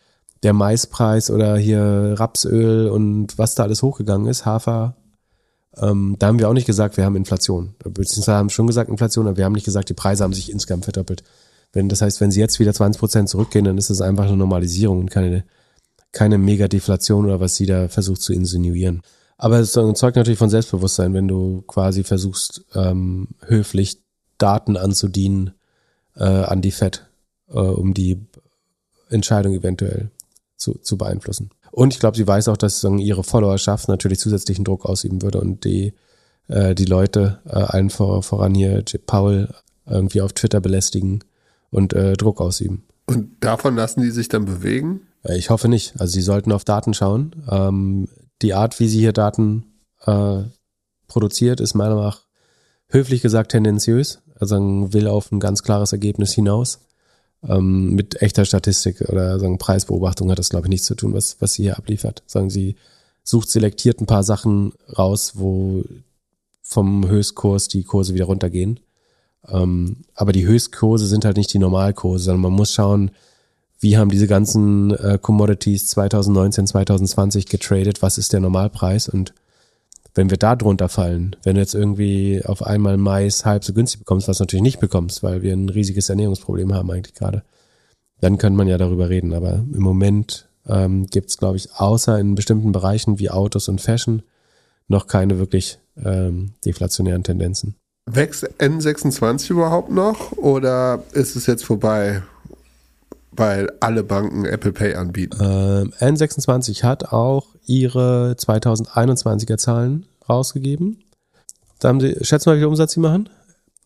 [SPEAKER 2] der Maispreis oder hier Rapsöl und was da alles hochgegangen ist, Hafer, ähm, da haben wir auch nicht gesagt, wir haben Inflation. Beziehungsweise haben schon gesagt Inflation, aber wir haben nicht gesagt, die Preise haben sich insgesamt verdoppelt. Wenn, das heißt, wenn sie jetzt wieder 20 Prozent zurückgehen, dann ist das einfach eine Normalisierung und keine, keine Mega-Deflation oder was sie da versucht zu insinuieren. Aber es zeugt natürlich von Selbstbewusstsein, wenn du quasi versuchst, ähm, höflich Daten anzudienen äh, an die FED, äh, um die Entscheidung eventuell zu, zu beeinflussen. Und ich glaube, sie weiß auch, dass sagen, ihre Followerschaft natürlich zusätzlichen Druck ausüben würde und die, äh, die Leute, äh, allen vor, voran hier Chip Powell, irgendwie auf Twitter belästigen und äh, Druck ausüben.
[SPEAKER 1] Und davon lassen die sich dann bewegen?
[SPEAKER 2] Äh, ich hoffe nicht. Also sie sollten auf Daten schauen. Ähm, die Art, wie sie hier Daten äh, produziert, ist meiner Meinung nach höflich gesagt tendenziös. Also will auf ein ganz klares Ergebnis hinaus. Ähm, mit echter Statistik oder sagen Preisbeobachtung hat das, glaube ich, nichts zu tun, was, was sie hier abliefert. Sagen sie sucht selektiert ein paar Sachen raus, wo vom Höchstkurs die Kurse wieder runtergehen. Ähm, aber die Höchstkurse sind halt nicht die Normalkurse, sondern man muss schauen, wie haben diese ganzen äh, Commodities 2019, 2020 getradet, was ist der Normalpreis und wenn wir da drunter fallen, wenn du jetzt irgendwie auf einmal Mais halb so günstig bekommst, was natürlich nicht bekommst, weil wir ein riesiges Ernährungsproblem haben eigentlich gerade, dann könnte man ja darüber reden. Aber im Moment ähm, gibt es, glaube ich, außer in bestimmten Bereichen wie Autos und Fashion noch keine wirklich ähm, deflationären Tendenzen.
[SPEAKER 1] Wächst N26 überhaupt noch oder ist es jetzt vorbei, weil alle Banken Apple Pay anbieten?
[SPEAKER 2] Ähm, N26 hat auch ihre 2021er Zahlen rausgegeben. Da haben sie, schätzen mal, wie viel Umsatz sie machen?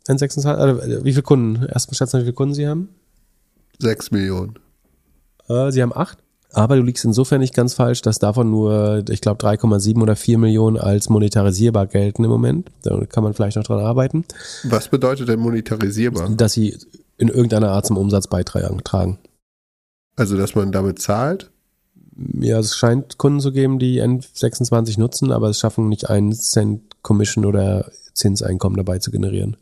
[SPEAKER 2] N26, also wie viele Kunden? Erstmal schätzen mal, wie viele Kunden sie haben?
[SPEAKER 1] Sechs Millionen.
[SPEAKER 2] Äh, sie haben acht. Aber du liegst insofern nicht ganz falsch, dass davon nur, ich glaube, 3,7 oder 4 Millionen als monetarisierbar gelten im Moment. Da kann man vielleicht noch dran arbeiten.
[SPEAKER 1] Was bedeutet denn monetarisierbar?
[SPEAKER 2] Dass sie in irgendeiner Art zum Umsatz beitragen.
[SPEAKER 1] Also, dass man damit zahlt?
[SPEAKER 2] Ja, es scheint Kunden zu geben, die N26 nutzen, aber es schaffen nicht einen Cent Commission oder Zinseinkommen dabei zu generieren.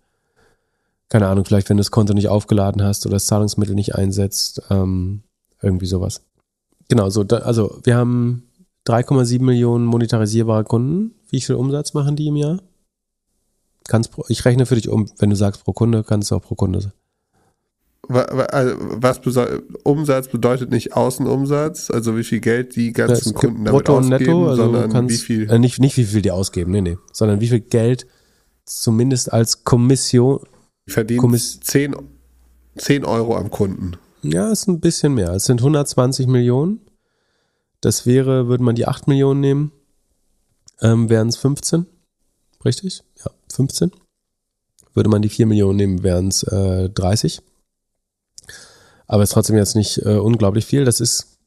[SPEAKER 2] Keine Ahnung, vielleicht wenn du das Konto nicht aufgeladen hast oder das Zahlungsmittel nicht einsetzt, ähm, irgendwie sowas. Genau, so, da, also wir haben 3,7 Millionen monetarisierbare Kunden. Wie viel Umsatz machen die im Jahr? Kannst, ich rechne für dich um, wenn du sagst pro Kunde, kannst du auch pro Kunde sagen.
[SPEAKER 1] Was Umsatz bedeutet nicht Außenumsatz, also wie viel Geld die ganzen ja, Kunden damit
[SPEAKER 2] Brutto
[SPEAKER 1] ausgeben,
[SPEAKER 2] Netto, also
[SPEAKER 1] sondern
[SPEAKER 2] kannst,
[SPEAKER 1] wie viel
[SPEAKER 2] äh, nicht, nicht wie viel die ausgeben, nee, nee, sondern wie viel Geld zumindest als Kommission
[SPEAKER 1] verdienen
[SPEAKER 2] Kommiss
[SPEAKER 1] 10, 10 Euro am Kunden.
[SPEAKER 2] Ja, ist ein bisschen mehr. Es sind 120 Millionen. Das wäre, würde man die 8 Millionen nehmen, ähm, wären es 15. Richtig? Ja, 15. Würde man die 4 Millionen nehmen, wären es äh, 30. Aber ist trotzdem jetzt nicht äh, unglaublich viel. Das ist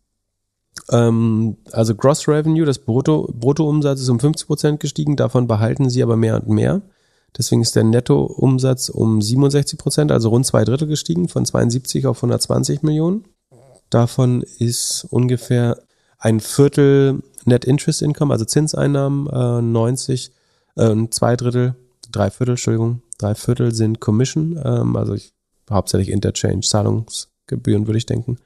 [SPEAKER 2] ähm, also Gross Revenue, das Brutto, Bruttoumsatz ist um 50 Prozent gestiegen. Davon behalten sie aber mehr und mehr. Deswegen ist der Nettoumsatz um 67 Prozent, also rund zwei Drittel gestiegen, von 72 auf 120 Millionen. Davon ist ungefähr ein Viertel Net Interest Income, also Zinseinnahmen, äh, 90, äh, zwei Drittel, drei Viertel, Entschuldigung, drei Viertel sind Commission, ähm, also ich, hauptsächlich Interchange, Zahlungsgebühren würde ich denken.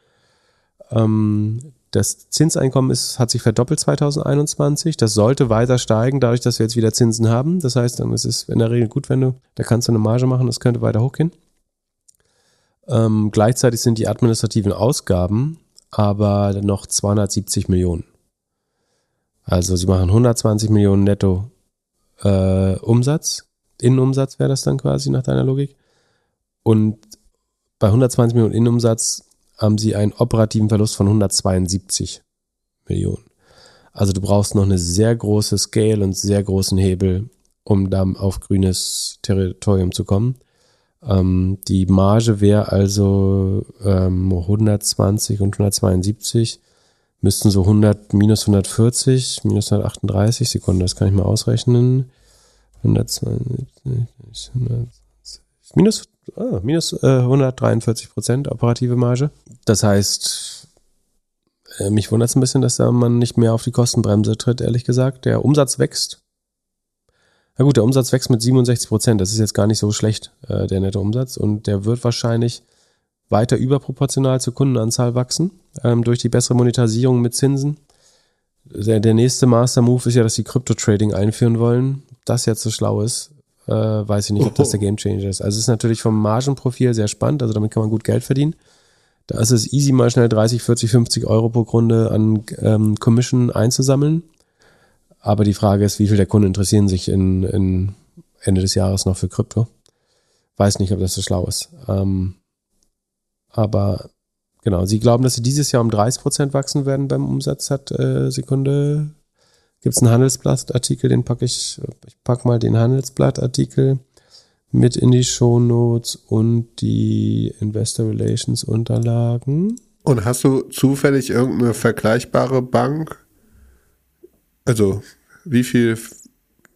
[SPEAKER 2] Ähm, das Zinseinkommen ist, hat sich verdoppelt 2021. Das sollte weiter steigen, dadurch, dass wir jetzt wieder Zinsen haben. Das heißt, dann ist es in der Regel gut, wenn du, da kannst du eine Marge machen, das könnte weiter hochgehen. Ähm, gleichzeitig sind die administrativen Ausgaben aber noch 270 Millionen. Also sie machen 120 Millionen netto äh, Umsatz. Innenumsatz wäre das dann quasi nach deiner Logik. Und bei 120 Millionen Innenumsatz haben sie einen operativen Verlust von 172 Millionen. Also du brauchst noch eine sehr große Scale und sehr großen Hebel, um da auf grünes Territorium zu kommen. Ähm, die Marge wäre also ähm, 120 und 172 müssten so 100 minus 140 minus 138 Sekunden, das kann ich mal ausrechnen. 120, 120, minus ah, minus äh, 143 Prozent operative Marge. Das heißt, äh, mich wundert es ein bisschen, dass da man nicht mehr auf die Kostenbremse tritt, ehrlich gesagt. Der Umsatz wächst. Na gut, der Umsatz wächst mit 67 Prozent. Das ist jetzt gar nicht so schlecht, äh, der nette Umsatz. Und der wird wahrscheinlich weiter überproportional zur Kundenanzahl wachsen, ähm, durch die bessere Monetarisierung mit Zinsen. Der, der nächste Master Move ist ja, dass sie Krypto-Trading einführen wollen. Ob das jetzt so schlau ist, äh, weiß ich nicht, ob das der Game Changer ist. Also es ist natürlich vom Margenprofil sehr spannend, also damit kann man gut Geld verdienen. Da ist es easy, mal schnell 30, 40, 50 Euro pro Kunde an ähm, Commission einzusammeln. Aber die Frage ist, wie viel der Kunden interessieren sich in, in Ende des Jahres noch für Krypto? Weiß nicht, ob das so schlau ist. Ähm, aber genau, sie glauben, dass sie dieses Jahr um 30 Prozent wachsen werden beim Umsatz, hat äh, Sekunde gibt es einen Handelsblattartikel, den packe ich, ich packe mal den Handelsblattartikel mit in die Show Notes und die Investor Relations Unterlagen.
[SPEAKER 1] Und hast du zufällig irgendeine vergleichbare Bank? Also, wie viel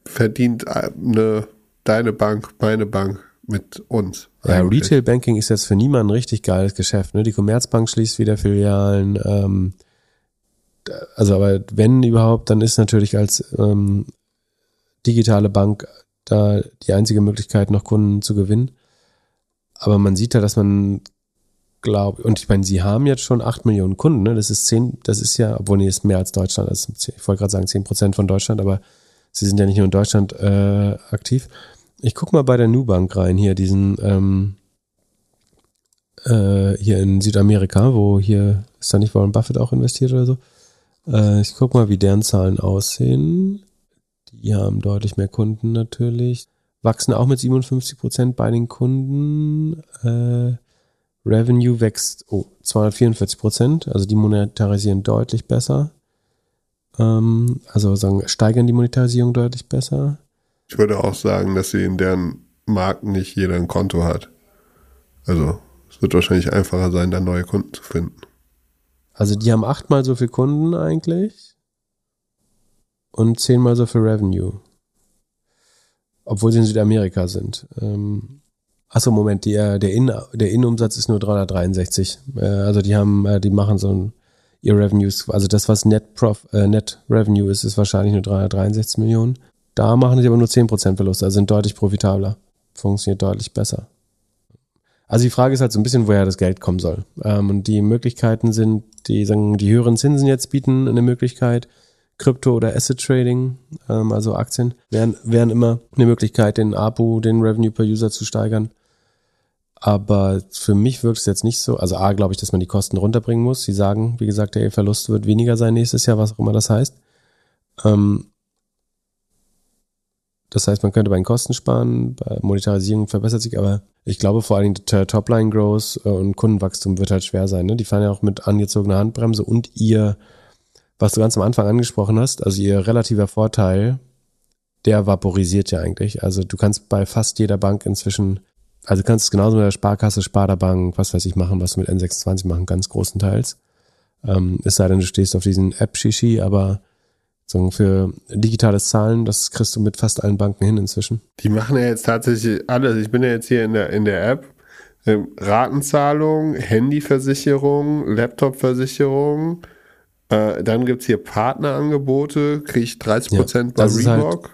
[SPEAKER 1] verdient eine, deine Bank, meine Bank mit uns.
[SPEAKER 2] Ja. Retail Banking ist jetzt für niemanden ein richtig geiles Geschäft. Ne? Die Commerzbank schließt wieder Filialen. Ähm, also, aber wenn überhaupt, dann ist natürlich als ähm, digitale Bank da die einzige Möglichkeit, noch Kunden zu gewinnen. Aber man sieht ja, dass man glaubt, und ich meine, sie haben jetzt schon 8 Millionen Kunden, ne? Das ist 10, das ist ja, obwohl nee, ist mehr als Deutschland, also ich wollte gerade sagen 10 Prozent von Deutschland, aber sie sind ja nicht nur in Deutschland äh, aktiv. Ich guck mal bei der Nubank rein, hier diesen ähm, äh, hier in Südamerika, wo hier ist da nicht Warren Buffett auch investiert oder so. Äh, ich guck mal, wie deren Zahlen aussehen. Die haben deutlich mehr Kunden natürlich. Wachsen auch mit 57 Prozent bei den Kunden. Äh, Revenue wächst oh, 244 Prozent, also die monetarisieren deutlich besser. Ähm, also sagen, steigern die Monetarisierung deutlich besser.
[SPEAKER 1] Ich würde auch sagen, dass sie in deren Markt nicht jeder ein Konto hat. Also es wird wahrscheinlich einfacher sein, da neue Kunden zu finden.
[SPEAKER 2] Also die haben achtmal so viel Kunden eigentlich und zehnmal so viel Revenue. Obwohl sie in Südamerika sind. Ähm, achso, Moment, die, äh, der, In, der Innenumsatz ist nur 363. Äh, also die haben, äh, die machen so ein, ihr Revenues, also das, was Net, Prof, äh, Net Revenue ist, ist wahrscheinlich nur 363 Millionen. Da machen sie aber nur 10% Verlust, also sind deutlich profitabler. Funktioniert deutlich besser. Also die Frage ist halt so ein bisschen, woher das Geld kommen soll. Ähm, und die Möglichkeiten sind, die sagen, die höheren Zinsen jetzt bieten eine Möglichkeit, Krypto oder Asset Trading, ähm, also Aktien, wären, wären immer eine Möglichkeit, den APU, den Revenue per User zu steigern. Aber für mich wirkt es jetzt nicht so. Also A, glaube ich, dass man die Kosten runterbringen muss. Sie sagen, wie gesagt, der Verlust wird weniger sein nächstes Jahr, was auch immer das heißt. Ähm, das heißt, man könnte bei den Kosten sparen, bei Monetarisierung verbessert sich, aber ich glaube vor allen Dingen Topline Growth äh, und Kundenwachstum wird halt schwer sein. Ne? Die fahren ja auch mit angezogener Handbremse und ihr, was du ganz am Anfang angesprochen hast, also ihr relativer Vorteil, der vaporisiert ja eigentlich. Also du kannst bei fast jeder Bank inzwischen, also du kannst es genauso mit der Sparkasse, Sparda-Bank, was weiß ich machen, was du mit N26 machen kannst, großenteils. Ähm, es sei denn, du stehst auf diesen App-Shishi, aber so für digitales Zahlen, das kriegst du mit fast allen Banken hin inzwischen.
[SPEAKER 1] Die machen ja jetzt tatsächlich alles. Ich bin ja jetzt hier in der, in der App. Ähm, Ratenzahlung, Handyversicherung, Laptopversicherung. Äh, dann gibt's hier Partnerangebote, kriege ich 30%
[SPEAKER 2] Ja,
[SPEAKER 1] bei
[SPEAKER 2] das ist halt-
[SPEAKER 1] Reebok.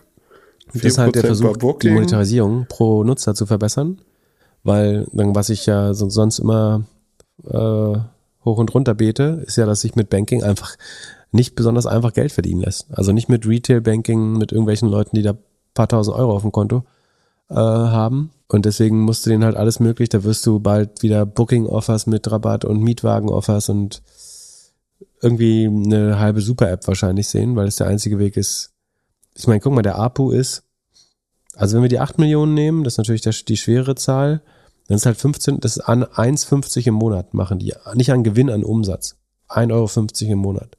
[SPEAKER 2] Das ist halt der
[SPEAKER 1] 4%
[SPEAKER 2] Versuch, die. Monetarisierung pro Nutzer zu verbessern, weil dann, was ich ja so- sonst immer äh, hoch und runter bete, ist ja, dass sich mit Banking einfach nicht besonders einfach Geld verdienen lässt. Also nicht mit Retail-Banking, mit irgendwelchen Leuten, die da paar tausend Euro auf dem Konto äh, haben. Und deswegen musst du denen halt alles möglich, da wirst du bald wieder Booking-Offers mit Rabatt und Mietwagen-Offers und irgendwie eine halbe Super-App wahrscheinlich sehen, weil es der einzige Weg ist. Ich meine, guck mal, der APU ist, also wenn wir die 8 Millionen nehmen, das ist natürlich der, die schwere Zahl, dann ist halt 15, das ist an 1,50 im Monat machen die, nicht an Gewinn, an Umsatz. 1,50 Euro im Monat.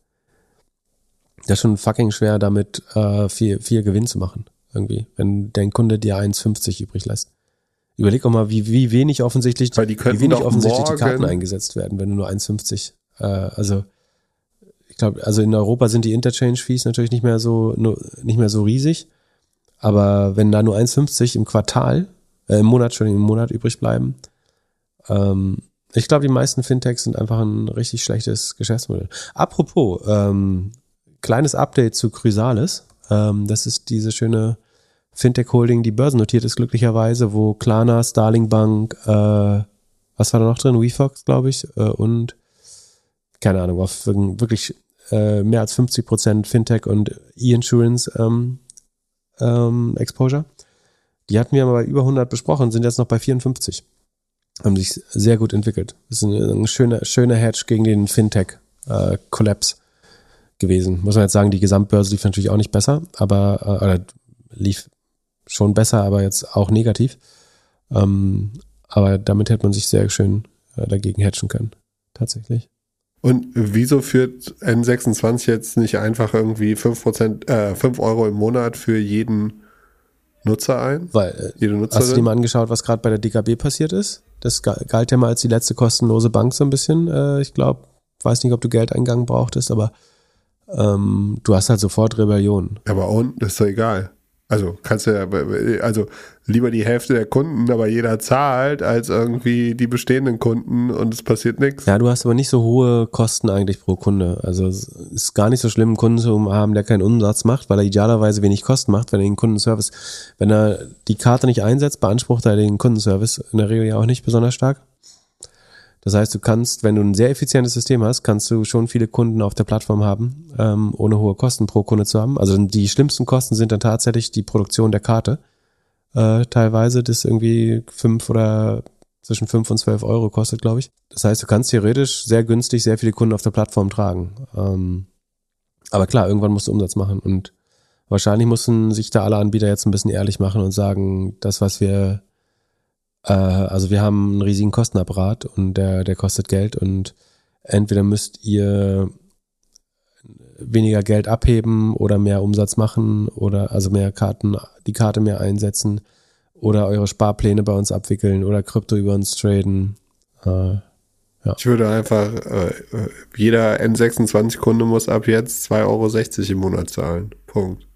[SPEAKER 2] Das ist schon fucking schwer, damit äh, viel, viel Gewinn zu machen, irgendwie, wenn dein Kunde dir 1,50 übrig lässt. Überleg auch mal, wie, wie wenig offensichtlich, wie wenig offensichtlich die Karten eingesetzt werden, wenn du nur 1,50, äh, also ich glaube, also in Europa sind die Interchange-Fees natürlich nicht mehr so nur, nicht mehr so riesig, aber wenn da nur 1,50 im Quartal, äh, im Monat, Entschuldigung, im Monat übrig bleiben, ähm, ich glaube, die meisten Fintechs sind einfach ein richtig schlechtes Geschäftsmodell. Apropos, ähm, kleines Update zu Chrysalis. Ähm, das ist diese schöne Fintech-Holding, die börsennotiert ist, glücklicherweise, wo Klarna, Starling Bank, äh, was war da noch drin? WeFox, glaube ich, äh, und keine Ahnung, auf wirk- wirklich äh, mehr als 50 Prozent Fintech und E-Insurance ähm, ähm, Exposure. Die hatten wir mal bei über 100 besprochen, sind jetzt noch bei 54. Haben sich sehr gut entwickelt. Das ist ein, ein schöner, schöner Hedge gegen den Fintech-Collapse gewesen. Muss man jetzt sagen, die Gesamtbörse lief natürlich auch nicht besser, aber äh, oder lief schon besser, aber jetzt auch negativ. Ähm, aber damit hätte man sich sehr schön äh, dagegen hatchen können. Tatsächlich.
[SPEAKER 1] Und wieso führt N26 jetzt nicht einfach irgendwie 5%, äh, 5 Euro im Monat für jeden Nutzer ein?
[SPEAKER 2] Weil, äh,
[SPEAKER 1] Jede
[SPEAKER 2] hast du dir mal angeschaut, was gerade bei der DKB passiert ist? Das ga- galt ja mal als die letzte kostenlose Bank so ein bisschen. Äh, ich glaube, weiß nicht, ob du Geldeingang brauchtest, aber ähm, du hast halt sofort Rebellion.
[SPEAKER 1] Aber und, das ist doch egal. Also kannst du ja, also lieber die Hälfte der Kunden, aber jeder zahlt, als irgendwie die bestehenden Kunden und es passiert nichts.
[SPEAKER 2] Ja, du hast aber nicht so hohe Kosten eigentlich pro Kunde. Also es ist gar nicht so schlimm, einen Kunden zu haben, der keinen Umsatz macht, weil er idealerweise wenig Kosten macht, wenn er den Kundenservice, wenn er die Karte nicht einsetzt, beansprucht er den Kundenservice in der Regel ja auch nicht besonders stark. Das heißt, du kannst, wenn du ein sehr effizientes System hast, kannst du schon viele Kunden auf der Plattform haben, ähm, ohne hohe Kosten pro Kunde zu haben. Also die schlimmsten Kosten sind dann tatsächlich die Produktion der Karte. Äh, teilweise, das irgendwie fünf oder zwischen fünf und zwölf Euro kostet, glaube ich. Das heißt, du kannst theoretisch sehr günstig sehr viele Kunden auf der Plattform tragen. Ähm, aber klar, irgendwann musst du Umsatz machen und wahrscheinlich mussten sich da alle Anbieter jetzt ein bisschen ehrlich machen und sagen, das, was wir also wir haben einen riesigen Kostenapparat und der, der kostet Geld und entweder müsst ihr weniger Geld abheben oder mehr Umsatz machen oder also mehr Karten, die Karte mehr einsetzen oder eure Sparpläne bei uns abwickeln oder Krypto über uns traden. Äh,
[SPEAKER 1] ja. Ich würde einfach, äh, jeder N26-Kunde muss ab jetzt 2,60 Euro im Monat zahlen. Punkt.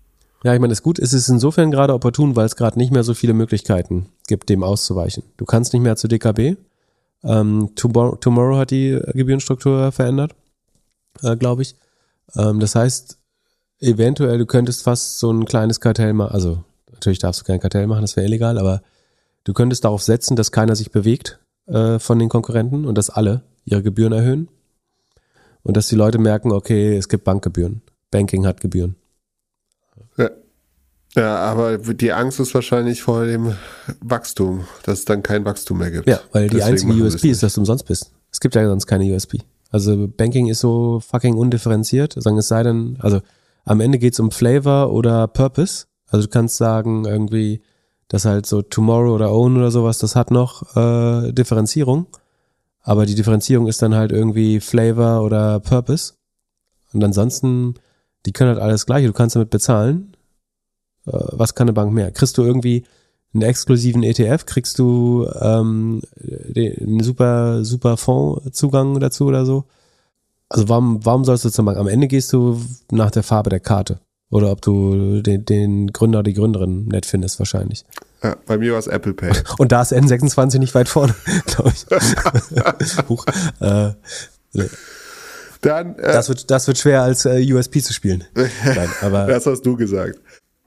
[SPEAKER 2] Ja, ich meine, das gut ist es insofern gerade opportun, weil es gerade nicht mehr so viele Möglichkeiten gibt, dem auszuweichen. Du kannst nicht mehr zu DKB. Ähm, Tomorrow, Tomorrow hat die Gebührenstruktur verändert, äh, glaube ich. Ähm, das heißt, eventuell, du könntest fast so ein kleines Kartell machen, also natürlich darfst du kein Kartell machen, das wäre illegal, aber du könntest darauf setzen, dass keiner sich bewegt äh, von den Konkurrenten und dass alle ihre Gebühren erhöhen und dass die Leute merken, okay, es gibt Bankgebühren. Banking hat Gebühren.
[SPEAKER 1] Ja. Ja, aber die Angst ist wahrscheinlich vor dem Wachstum, dass es dann kein Wachstum mehr gibt.
[SPEAKER 2] Ja, weil die Deswegen einzige USP ist, dass du umsonst bist. Es gibt ja sonst keine USP. Also Banking ist so fucking undifferenziert. Sagen es sei denn, also am Ende geht's um Flavor oder Purpose. Also du kannst sagen irgendwie, dass halt so Tomorrow oder Own oder sowas, das hat noch äh, Differenzierung. Aber die Differenzierung ist dann halt irgendwie Flavor oder Purpose. Und ansonsten die können halt alles gleiche. Du kannst damit bezahlen. Äh, was kann eine Bank mehr? Kriegst du irgendwie einen exklusiven ETF? Kriegst du ähm, den, einen super, super Fondszugang dazu oder so? Also warum, warum sollst du zur Bank? Am Ende gehst du nach der Farbe der Karte. Oder ob du den, den Gründer oder die Gründerin nett findest, wahrscheinlich.
[SPEAKER 1] Ja, bei mir war es Apple Pay.
[SPEAKER 2] Und da ist N26 nicht weit vorne, glaube ich. Huch, äh, dann, äh, das, wird, das wird schwer als äh, USP zu spielen.
[SPEAKER 1] Nein, aber das hast du gesagt.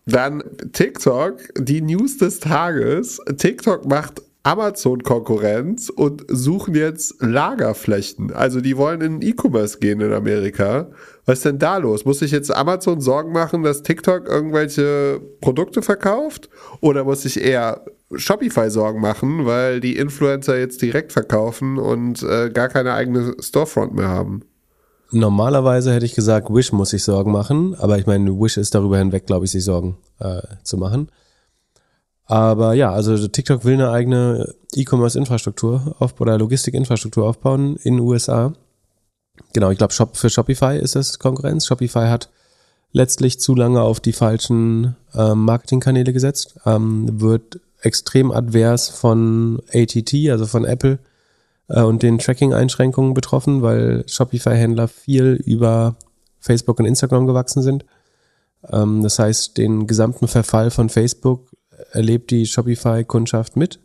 [SPEAKER 1] Dann TikTok, die News des Tages. TikTok macht Amazon-Konkurrenz und suchen jetzt Lagerflächen. Also die wollen in E-Commerce gehen in Amerika. Was ist denn da los? Muss sich jetzt Amazon Sorgen machen, dass TikTok irgendwelche Produkte verkauft? Oder muss sich eher Shopify Sorgen machen, weil die Influencer jetzt direkt verkaufen und äh, gar keine eigene Storefront mehr haben?
[SPEAKER 2] Normalerweise hätte ich gesagt, Wish muss sich Sorgen machen, aber ich meine, Wish ist darüber hinweg, glaube ich, sich Sorgen äh, zu machen. Aber ja, also TikTok will eine eigene E-Commerce-Infrastruktur auf, oder Logistik-Infrastruktur aufbauen in den USA. Genau, ich glaube, Shop, für Shopify ist das Konkurrenz. Shopify hat letztlich zu lange auf die falschen ähm, Marketingkanäle gesetzt, ähm, wird extrem advers von ATT, also von Apple, äh, und den Tracking-Einschränkungen betroffen, weil Shopify-Händler viel über Facebook und Instagram gewachsen sind. Ähm, das heißt, den gesamten Verfall von Facebook erlebt die Shopify-Kundschaft mit.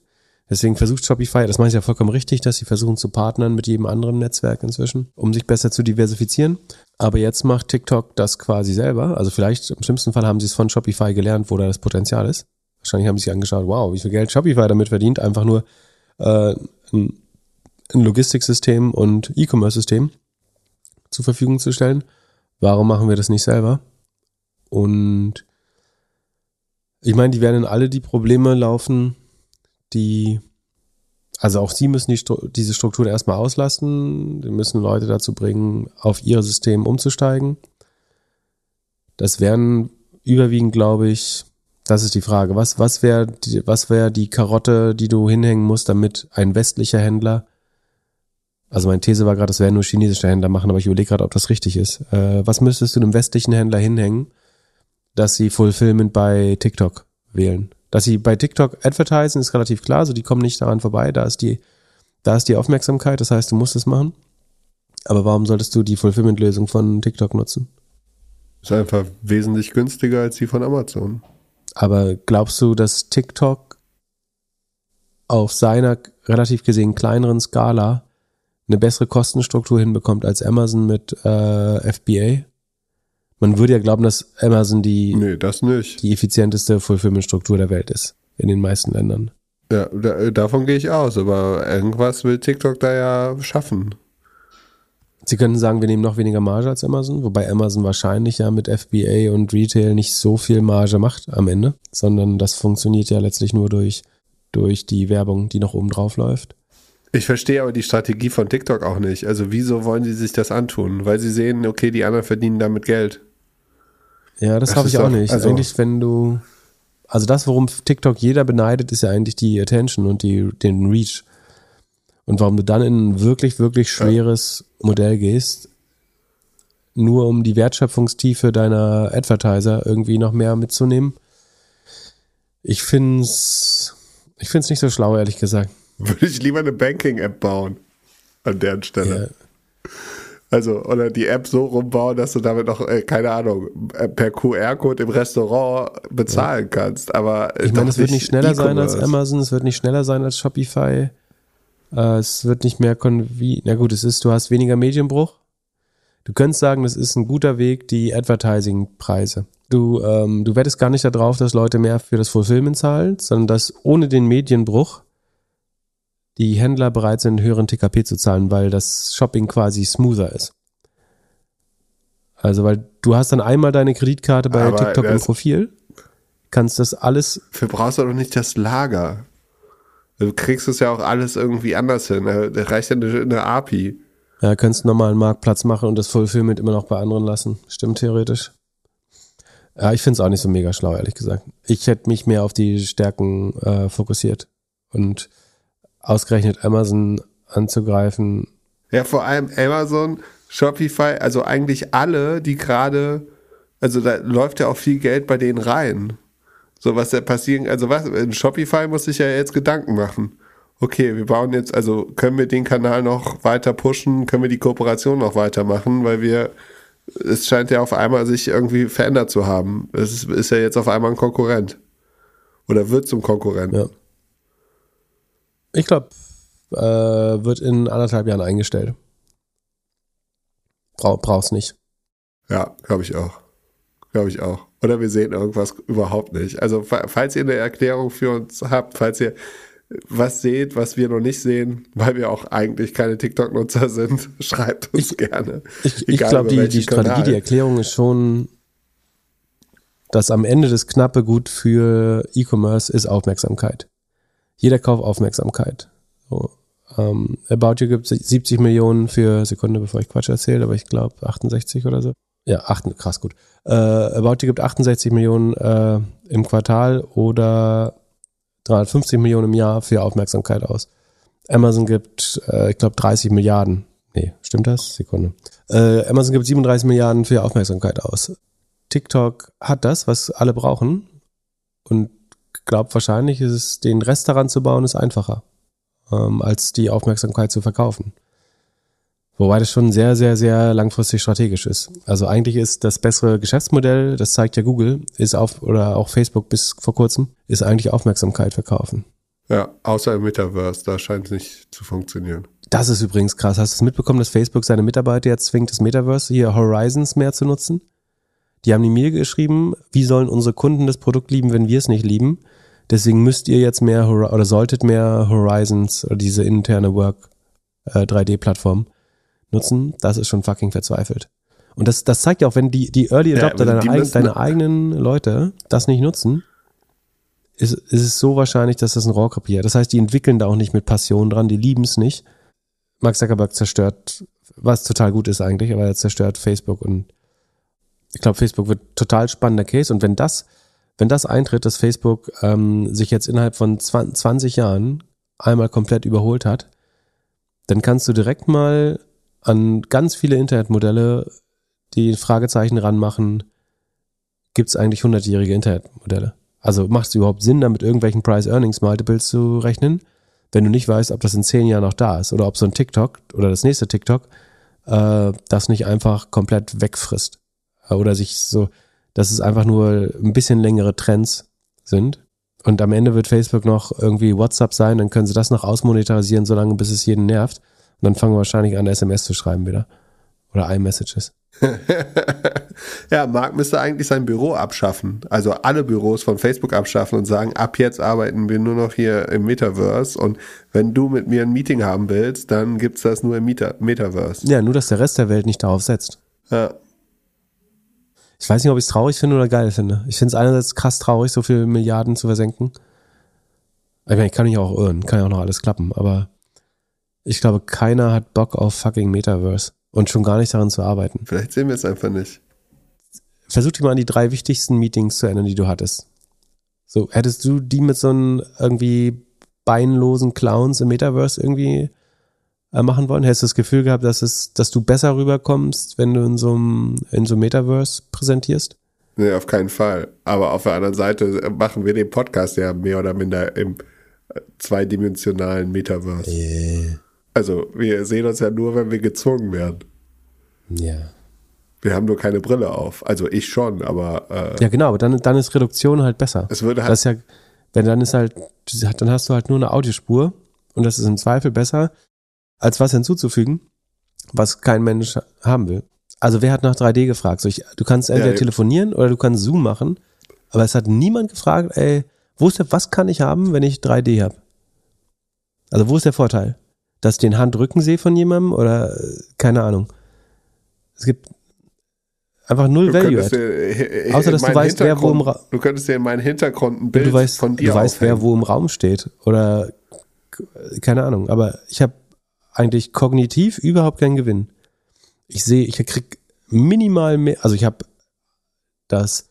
[SPEAKER 2] Deswegen versucht Shopify, das mache ich ja vollkommen richtig, dass sie versuchen zu partnern mit jedem anderen Netzwerk inzwischen, um sich besser zu diversifizieren. Aber jetzt macht TikTok das quasi selber. Also vielleicht im schlimmsten Fall haben sie es von Shopify gelernt, wo da das Potenzial ist. Wahrscheinlich haben sie sich angeschaut, wow, wie viel Geld Shopify damit verdient, einfach nur äh, ein ein Logistiksystem und E-Commerce-System zur Verfügung zu stellen. Warum machen wir das nicht selber? Und ich meine, die werden in alle die Probleme laufen, die, also auch sie müssen die, diese Struktur erstmal auslasten. Die müssen Leute dazu bringen, auf ihr System umzusteigen. Das wären überwiegend, glaube ich, das ist die Frage. Was, was wäre die, was wäre die Karotte, die du hinhängen musst, damit ein westlicher Händler also meine These war gerade, das werden nur chinesische Händler machen, aber ich überlege gerade, ob das richtig ist. Äh, was müsstest du einem westlichen Händler hinhängen, dass sie Fulfillment bei TikTok wählen? Dass sie bei TikTok advertisen, ist relativ klar, so die kommen nicht daran vorbei, da ist die, da ist die Aufmerksamkeit, das heißt, du musst es machen. Aber warum solltest du die Fulfillment-Lösung von TikTok nutzen?
[SPEAKER 1] Ist einfach wesentlich günstiger als die von Amazon.
[SPEAKER 2] Aber glaubst du, dass TikTok auf seiner relativ gesehen kleineren Skala eine bessere Kostenstruktur hinbekommt als Amazon mit äh, FBA? Man würde ja glauben, dass Amazon die,
[SPEAKER 1] Nee, das nicht.
[SPEAKER 2] die effizienteste Fulfillment-Struktur der Welt ist. In den meisten Ländern.
[SPEAKER 1] Ja, da, davon gehe ich aus, aber irgendwas will TikTok da ja schaffen.
[SPEAKER 2] Sie könnten sagen, wir nehmen noch weniger Marge als Amazon, wobei Amazon wahrscheinlich ja mit FBA und Retail nicht so viel Marge macht am Ende, sondern das funktioniert ja letztlich nur durch, durch die Werbung, die noch oben drauf läuft.
[SPEAKER 1] Ich verstehe aber die Strategie von TikTok auch nicht. Also wieso wollen sie sich das antun? Weil sie sehen, okay, die anderen verdienen damit Geld.
[SPEAKER 2] Ja, das,
[SPEAKER 1] Das
[SPEAKER 2] habe ich auch nicht.
[SPEAKER 1] also-
[SPEAKER 2] eigentlich, wenn du, also das, worum TikTok jeder beneidet, ist ja eigentlich die Attention und die, den Reach. Und warum du dann in ein wirklich, wirklich schweres Modell gehst, nur um die Wertschöpfungstiefe deiner Advertiser irgendwie noch mehr mitzunehmen. Ich find's, ich find's nicht so schlau, ehrlich gesagt.
[SPEAKER 1] Würde ich lieber eine Banking-App bauen. An deren Stelle. Also, oder die App so rumbauen, dass du damit noch, äh, keine Ahnung, äh, per QR-Code im Restaurant bezahlen kannst. Aber äh,
[SPEAKER 2] Ich meine, es wird nicht schneller sein als. Amazon, es wird nicht schneller sein als Shopify. Äh, es wird nicht mehr konvi. Na gut, es ist, du hast weniger Medienbruch. Du könntest sagen, das ist ein guter Weg, die Advertising-Preise. Du, ähm, du wettest gar nicht darauf, dass Leute mehr für das Fulfillment zahlen, sondern dass ohne den Medienbruch die Händler bereit sind, höheren TKP zu zahlen, weil das Shopping quasi smoother ist. Also, weil du hast dann einmal deine Kreditkarte bei
[SPEAKER 1] Aber
[SPEAKER 2] TikTok im Profil, kannst das alles
[SPEAKER 1] Dafür brauchst du doch nicht das Lager. Du kriegst es ja auch alles irgendwie anders hin. Da da reicht ja eine, eine API.
[SPEAKER 2] Ja, könntest einen normalen Marktplatz machen und das Fulfillment immer noch bei anderen lassen. Stimmt theoretisch. Ja, ich finde es auch nicht so mega schlau, ehrlich gesagt. Ich hätte mich mehr auf die Stärken äh, fokussiert und ausgerechnet Amazon anzugreifen.
[SPEAKER 1] Ja, vor allem Amazon, Shopify, also eigentlich alle, die gerade, also da läuft ja auch viel Geld bei denen rein. So was da passieren, also was, in Shopify muss sich ja jetzt Gedanken machen. Okay, wir bauen jetzt, also können wir den Kanal noch weiter pushen, können wir die Kooperation noch weitermachen, weil wir, es scheint ja auf einmal sich irgendwie verändert zu haben. Es ist, ist ja jetzt auf einmal ein Konkurrent. Oder wird zum Konkurrenten.
[SPEAKER 2] Ja. Ich glaube, äh, wird in anderthalb Jahren eingestellt. Brauch, brauch's nicht.
[SPEAKER 1] Ja, glaube ich auch. Glaube ich auch. Oder wir sehen irgendwas überhaupt nicht. Also, fa- falls ihr eine Erklärung für uns habt, falls ihr was seht, was wir noch nicht sehen, weil wir auch eigentlich keine TikTok-Nutzer sind, schreibt uns gerne.
[SPEAKER 2] Ich, ich glaube, die, die Strategie,
[SPEAKER 1] Kanal.
[SPEAKER 2] die Erklärung ist schon, dass am Ende das knappe Gut für E-Commerce ist Aufmerksamkeit. Jeder kauft Aufmerksamkeit. So, ähm, About You gibt 70 Millionen für Sekunde, bevor ich Quatsch erzähle, aber ich glaube 68 oder so. Ja, 8, krass gut. Äh, About You gibt 68 Millionen äh, im Quartal oder 350 Millionen im Jahr für Aufmerksamkeit aus. Amazon gibt, äh, ich glaube, 30 Milliarden. Nee, stimmt das? Sekunde. Äh, Amazon gibt 37 Milliarden für Aufmerksamkeit aus. TikTok hat das, was alle brauchen. Und glaubt wahrscheinlich ist es, den Rest daran zu bauen, ist einfacher, ähm, als die Aufmerksamkeit zu verkaufen. Wobei das schon sehr, sehr, sehr langfristig strategisch ist. Also eigentlich ist das bessere Geschäftsmodell, das zeigt ja Google, ist auf, oder auch Facebook bis vor kurzem, ist eigentlich Aufmerksamkeit verkaufen.
[SPEAKER 1] Ja, außer im Metaverse, da scheint es nicht zu funktionieren.
[SPEAKER 2] Das ist übrigens krass. Hast du es mitbekommen, dass Facebook seine Mitarbeiter jetzt zwingt, das Metaverse, hier Horizons mehr zu nutzen? Die haben die Mail geschrieben, wie sollen unsere Kunden das Produkt lieben, wenn wir es nicht lieben? Deswegen müsst ihr jetzt mehr oder solltet mehr Horizons oder diese interne Work äh, 3D-Plattform nutzen. Das ist schon fucking verzweifelt. Und das, das zeigt ja auch, wenn die, die Early
[SPEAKER 1] Ja,
[SPEAKER 2] Adopter,
[SPEAKER 1] aber
[SPEAKER 2] deine,
[SPEAKER 1] müssen-
[SPEAKER 2] deine eigenen Leute das nicht nutzen, ist, ist es so wahrscheinlich, dass das ein Rohrkrepierer. Das heißt, die entwickeln da auch nicht mit Passion dran, die lieben es nicht. Mark Zuckerberg zerstört, was total gut ist eigentlich, aber er zerstört Facebook und ich glaube, Facebook wird total spannender Case und wenn das, wenn das eintritt, dass Facebook ähm, sich jetzt innerhalb von 20, 20 Jahren einmal komplett überholt hat, dann kannst du direkt mal an ganz viele Internetmodelle die Fragezeichen ranmachen, gibt es eigentlich 100-jährige Internetmodelle? Also macht es überhaupt Sinn, damit irgendwelchen Price-Earnings-Multiples zu rechnen, wenn du nicht weißt, ob das in zehn Jahren noch da ist oder ob so ein TikTok oder das nächste TikTok äh, das nicht einfach komplett wegfrisst. Äh, Oder sich so, dass es einfach nur ein bisschen längere Trends sind. Und am Ende wird Facebook noch irgendwie WhatsApp sein, dann können sie das noch ausmonetarisieren, solange bis es jeden nervt. Und dann fangen wir wahrscheinlich an, SMS zu schreiben wieder. Oder iMessages.
[SPEAKER 1] ja, Mark müsste eigentlich sein Büro abschaffen. Also alle Büros von Facebook abschaffen und sagen, ab jetzt arbeiten wir nur noch hier im Metaverse. Und wenn du mit mir ein Meeting haben willst, dann gibt's das nur im Meta Metaverse.
[SPEAKER 2] Ja, nur, dass der Rest der Welt nicht darauf setzt.
[SPEAKER 1] Ja.
[SPEAKER 2] Ich weiß nicht, ob ich es traurig finde oder geil finde. Ich finde es einerseits krass traurig, so viele Milliarden zu versenken. Ich meine, ich kann mich auch irren, kann ja auch noch alles klappen, aber ich glaube, keiner hat Bock auf fucking Metaverse und schon gar nicht daran zu arbeiten.
[SPEAKER 1] Vielleicht sehen wir es einfach nicht.
[SPEAKER 2] Versuch dich mal an die drei wichtigsten Meetings zu erinnern, die du hattest. So, hättest du die mit so einem irgendwie beinlosen Clowns im Metaverse irgendwie machen wollen? Hättest du das Gefühl gehabt, dass es, dass du besser rüberkommst, wenn du in so einem, in so einem Metaverse präsentierst?
[SPEAKER 1] Nee, auf keinen Fall. Aber auf der anderen Seite machen wir den Podcast ja mehr oder minder im äh, zweidimensionalen Metaverse.
[SPEAKER 2] Yeah.
[SPEAKER 1] Also, wir sehen uns ja nur, wenn wir gezwungen werden.
[SPEAKER 2] Ja.
[SPEAKER 1] Wir haben nur keine Brille auf. Also ich schon, aber äh,
[SPEAKER 2] Ja, genau, aber dann, dann ist Reduktion halt besser.
[SPEAKER 1] es würde halt
[SPEAKER 2] Das ja, wenn dann ist halt, dann hast du halt nur eine Audiospur und das ist im Zweifel besser, als was hinzuzufügen, was kein Mensch haben will. Also wer hat nach 3D gefragt? So ich, du kannst entweder
[SPEAKER 1] Ja,
[SPEAKER 2] telefonieren oder du kannst Zoom machen, aber es hat niemand gefragt, ey, wo ist der, was kann ich haben, wenn ich 3D habe? Also wo ist der Vorteil? Dass ich den Handrücken sehe von jemandem oder äh, keine Ahnung. Es gibt einfach null
[SPEAKER 1] Du
[SPEAKER 2] Value.
[SPEAKER 1] könntest dir, äh,
[SPEAKER 2] Außer, dass du weißt, wer wo im
[SPEAKER 1] Hintergrund-
[SPEAKER 2] Ra-
[SPEAKER 1] Du könntest dir in meinen Hintergrund ein Bild
[SPEAKER 2] du weißt,
[SPEAKER 1] von dir
[SPEAKER 2] du weißt wer
[SPEAKER 1] aufhängen.
[SPEAKER 2] wo im Raum steht oder keine Ahnung, aber ich habe eigentlich kognitiv überhaupt keinen Gewinn. Ich sehe, ich krieg minimal mehr, also ich habe das,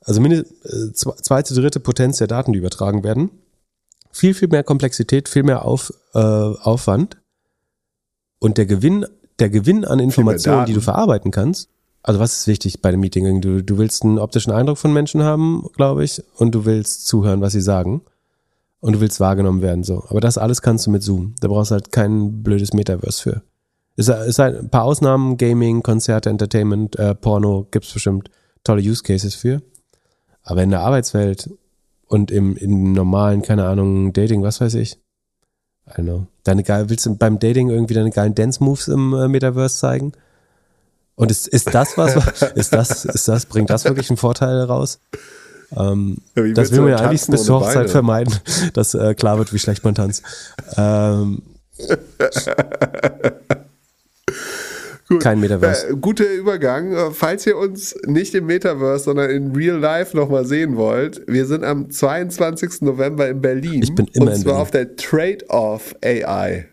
[SPEAKER 2] also mini, äh, zwe- zweite, dritte Potenz der Daten, die übertragen werden. Viel, viel mehr Komplexität, viel mehr Auf, äh, Aufwand. Und der Gewinn, der Gewinn an Informationen, die du verarbeiten kannst, also was ist wichtig bei dem Meeting? Du, du willst einen optischen Eindruck von Menschen haben, glaube ich, und du willst zuhören, was sie sagen. Und du willst wahrgenommen werden, so. Aber das alles kannst du mit Zoom. Da brauchst du halt kein blödes Metaverse für. Ist, ist halt ein paar Ausnahmen, Gaming, Konzerte, Entertainment, äh, Porno, gibt's bestimmt tolle Use Cases für. Aber in der Arbeitswelt und im, im normalen, keine Ahnung, Dating, was weiß ich. I don't know. Deine geil, willst du beim Dating irgendwie deine geilen Dance-Moves im äh, Metaverse zeigen? Und ist, ist das was, ist das, ist das, bringt das wirklich einen Vorteil raus? Ähm,
[SPEAKER 1] Ja,
[SPEAKER 2] das will man ja eigentlich bis zur Hochzeit
[SPEAKER 1] Beine?
[SPEAKER 2] vermeiden, dass äh, klar wird, wie schlecht man tanzt. Ähm, kein Metaverse.
[SPEAKER 1] Äh, guter Übergang. Äh, Falls ihr uns nicht im Metaverse, sondern in Real Life nochmal sehen wollt, wir sind am 22. November in Berlin.
[SPEAKER 2] Ich bin immer
[SPEAKER 1] Und
[SPEAKER 2] in
[SPEAKER 1] zwar
[SPEAKER 2] Berlin.
[SPEAKER 1] auf der Trade-off AI.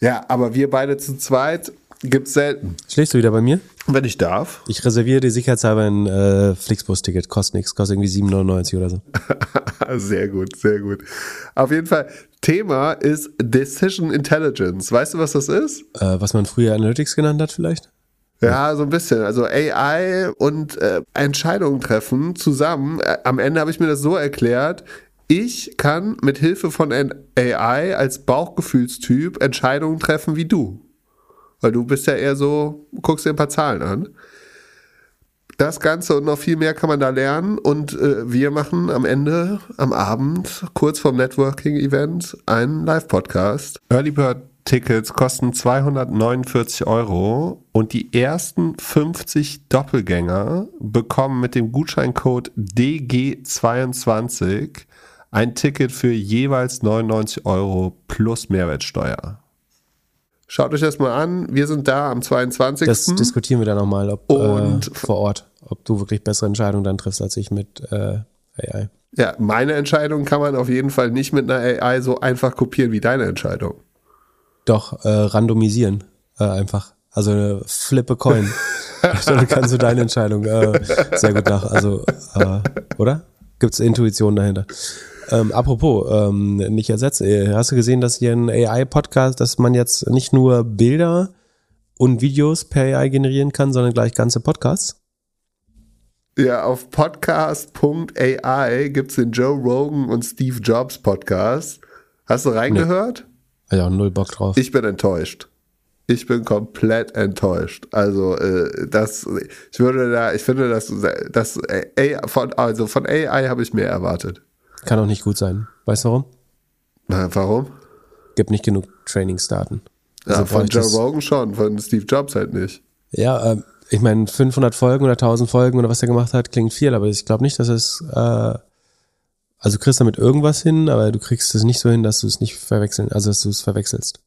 [SPEAKER 1] Ja, aber wir beide zu zweit gibt's selten.
[SPEAKER 2] Schläfst du wieder bei mir?
[SPEAKER 1] Wenn ich darf.
[SPEAKER 2] Ich reserviere dir sicherheitshalber ein äh, Flixbus-Ticket. Kostet nichts, kostet irgendwie 7,99 oder so.
[SPEAKER 1] Sehr gut, sehr gut. Auf jeden Fall, Thema ist Decision Intelligence. Weißt du, was das ist?
[SPEAKER 2] Äh, was man früher Analytics genannt hat vielleicht?
[SPEAKER 1] Ja, so ein bisschen. Also AI und äh, Entscheidungen treffen zusammen. Äh, am Ende habe ich mir das so erklärt. Ich kann mit Hilfe von AI als Bauchgefühlstyp Entscheidungen treffen wie du. Weil du bist ja eher so, guckst dir ein paar Zahlen an. Das Ganze und noch viel mehr kann man da lernen. Und äh, wir machen am Ende, am Abend, kurz vorm Networking-Event, einen Live-Podcast. Early Bird Tickets kosten 249 Euro und die ersten 50 Doppelgänger bekommen mit dem Gutscheincode DG22 ein Ticket für jeweils 99 Euro plus Mehrwertsteuer. Schaut euch das mal an. Wir sind da am 22.
[SPEAKER 2] Das diskutieren wir dann nochmal, ob
[SPEAKER 1] Und-
[SPEAKER 2] äh, vor Ort, ob du wirklich bessere Entscheidungen dann triffst als ich mit äh, AI.
[SPEAKER 1] Ja, meine Entscheidung kann man auf jeden Fall nicht mit einer AI so einfach kopieren wie deine Entscheidung.
[SPEAKER 2] Doch, äh, randomisieren äh, einfach. Also äh, flip a coin. Dann kannst du deine Entscheidung äh, sehr gut nach. Also, äh, oder? Gibt's Intuition dahinter? Ähm, apropos, ähm, nicht ersetzt. äh, Hast du gesehen, dass hier ein AI-Podcast, dass man jetzt nicht nur Bilder und Videos per AI generieren kann, sondern gleich ganze Podcasts?
[SPEAKER 1] Ja, auf podcast.ai gibt's den Joe Rogan und Steve Jobs Podcast. Hast du reingehört?
[SPEAKER 2] Ja, null Bock drauf.
[SPEAKER 1] Ich bin enttäuscht. Ich bin komplett enttäuscht. Also äh, das, ich würde da, ich finde, dass das AI, von, also von AI habe ich mehr erwartet.
[SPEAKER 2] Kann auch nicht gut sein. Weißt du warum?
[SPEAKER 1] Na, warum?
[SPEAKER 2] Gibt nicht genug Trainingsdaten.
[SPEAKER 1] Ja,
[SPEAKER 2] Also
[SPEAKER 1] von
[SPEAKER 2] bräuchte
[SPEAKER 1] Joe Rogan schon, von Steve Jobs halt nicht.
[SPEAKER 2] Ja, äh, ich meine, 500 Folgen oder 1000 Folgen oder was er gemacht hat, klingt viel, aber ich glaube nicht, dass es, äh, also du kriegst damit irgendwas hin, aber du kriegst es nicht so hin, dass du es nicht verwechseln, also dass du es verwechselst.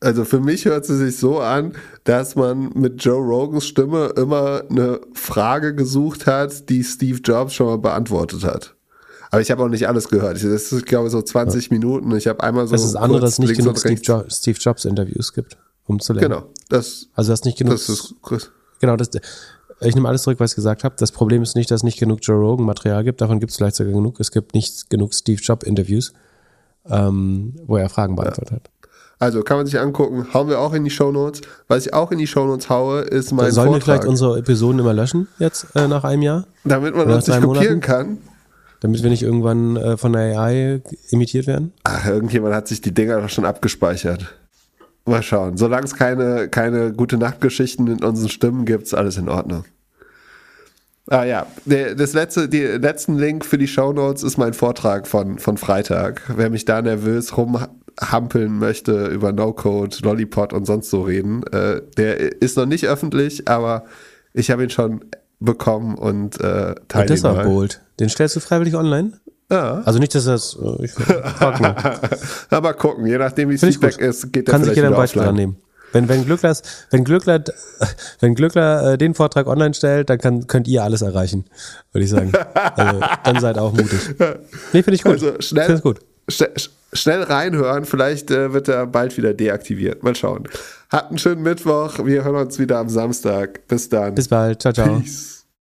[SPEAKER 1] Also für mich hört es sich so an, dass man mit Joe Rogans Stimme immer eine Frage gesucht hat, die Steve Jobs schon mal beantwortet hat. Aber ich habe auch nicht alles gehört. Das ist, ich glaube, so 20 Minuten. Ich habe einmal so.
[SPEAKER 2] Das ist andere, dass es nicht genug Steve, jo Steve Jobs Interviews gibt, um zu lernen.
[SPEAKER 1] Genau. Das,
[SPEAKER 2] Also du hast nicht genug.
[SPEAKER 1] das ist
[SPEAKER 2] genau, das, ich nehme alles zurück, was ich gesagt habe. Das Problem ist nicht, dass es nicht genug Joe Rogan Material gibt. Davon gibt es vielleicht sogar genug. Es gibt nicht genug Steve Jobs Interviews, ähm, wo er Fragen beantwortet hat.
[SPEAKER 1] Also kann man sich angucken. Hauen wir auch in die Shownotes. Was ich auch in die Shownotes haue, ist mein
[SPEAKER 2] Sollen wir vielleicht
[SPEAKER 1] Vortrag.
[SPEAKER 2] unsere Episoden immer löschen jetzt äh, nach einem Jahr?
[SPEAKER 1] Damit man
[SPEAKER 2] Oder
[SPEAKER 1] uns nicht kopieren
[SPEAKER 2] Monaten?
[SPEAKER 1] kann.
[SPEAKER 2] Damit wir nicht irgendwann äh, von der AI imitiert werden?
[SPEAKER 1] Ach, irgendjemand hat sich die Dinger doch schon abgespeichert. Mal schauen. Solange es keine, keine gute Nachtgeschichten in unseren Stimmen gibt, ist alles in Ordnung. Ah ja, der, das letzte, die letzten Link für die Shownotes ist mein Vortrag von, von Freitag. Wer mich da nervös rumhampeln möchte über No-Code, Lollipop und sonst so reden, äh, der ist noch nicht öffentlich, aber ich habe ihn schon bekommen und äh, teile
[SPEAKER 2] das
[SPEAKER 1] ihn mal.
[SPEAKER 2] bold. Den stellst du freiwillig online?
[SPEAKER 1] Ja.
[SPEAKER 2] Also nicht, dass das. Äh, ich frag nur.
[SPEAKER 1] Aber gucken, je nachdem wie das
[SPEAKER 2] ich
[SPEAKER 1] Feedback ist, geht der
[SPEAKER 2] Kann sich jeder ein Beispiel
[SPEAKER 1] offline.
[SPEAKER 2] annehmen. Wenn, wenn Glückler, wenn Glückler, wenn Glückler äh, den Vortrag online stellt, dann kann, könnt ihr alles erreichen, würde ich sagen. Also, dann seid auch mutig. Nee, finde ich gut.
[SPEAKER 1] Also schnell,
[SPEAKER 2] Find's gut.
[SPEAKER 1] Schnell, schnell reinhören, vielleicht äh, wird er bald wieder deaktiviert. Mal schauen. Habt einen schönen Mittwoch. Wir hören uns wieder am Samstag. Bis dann.
[SPEAKER 2] Bis bald. Ciao, ciao.
[SPEAKER 1] Peace.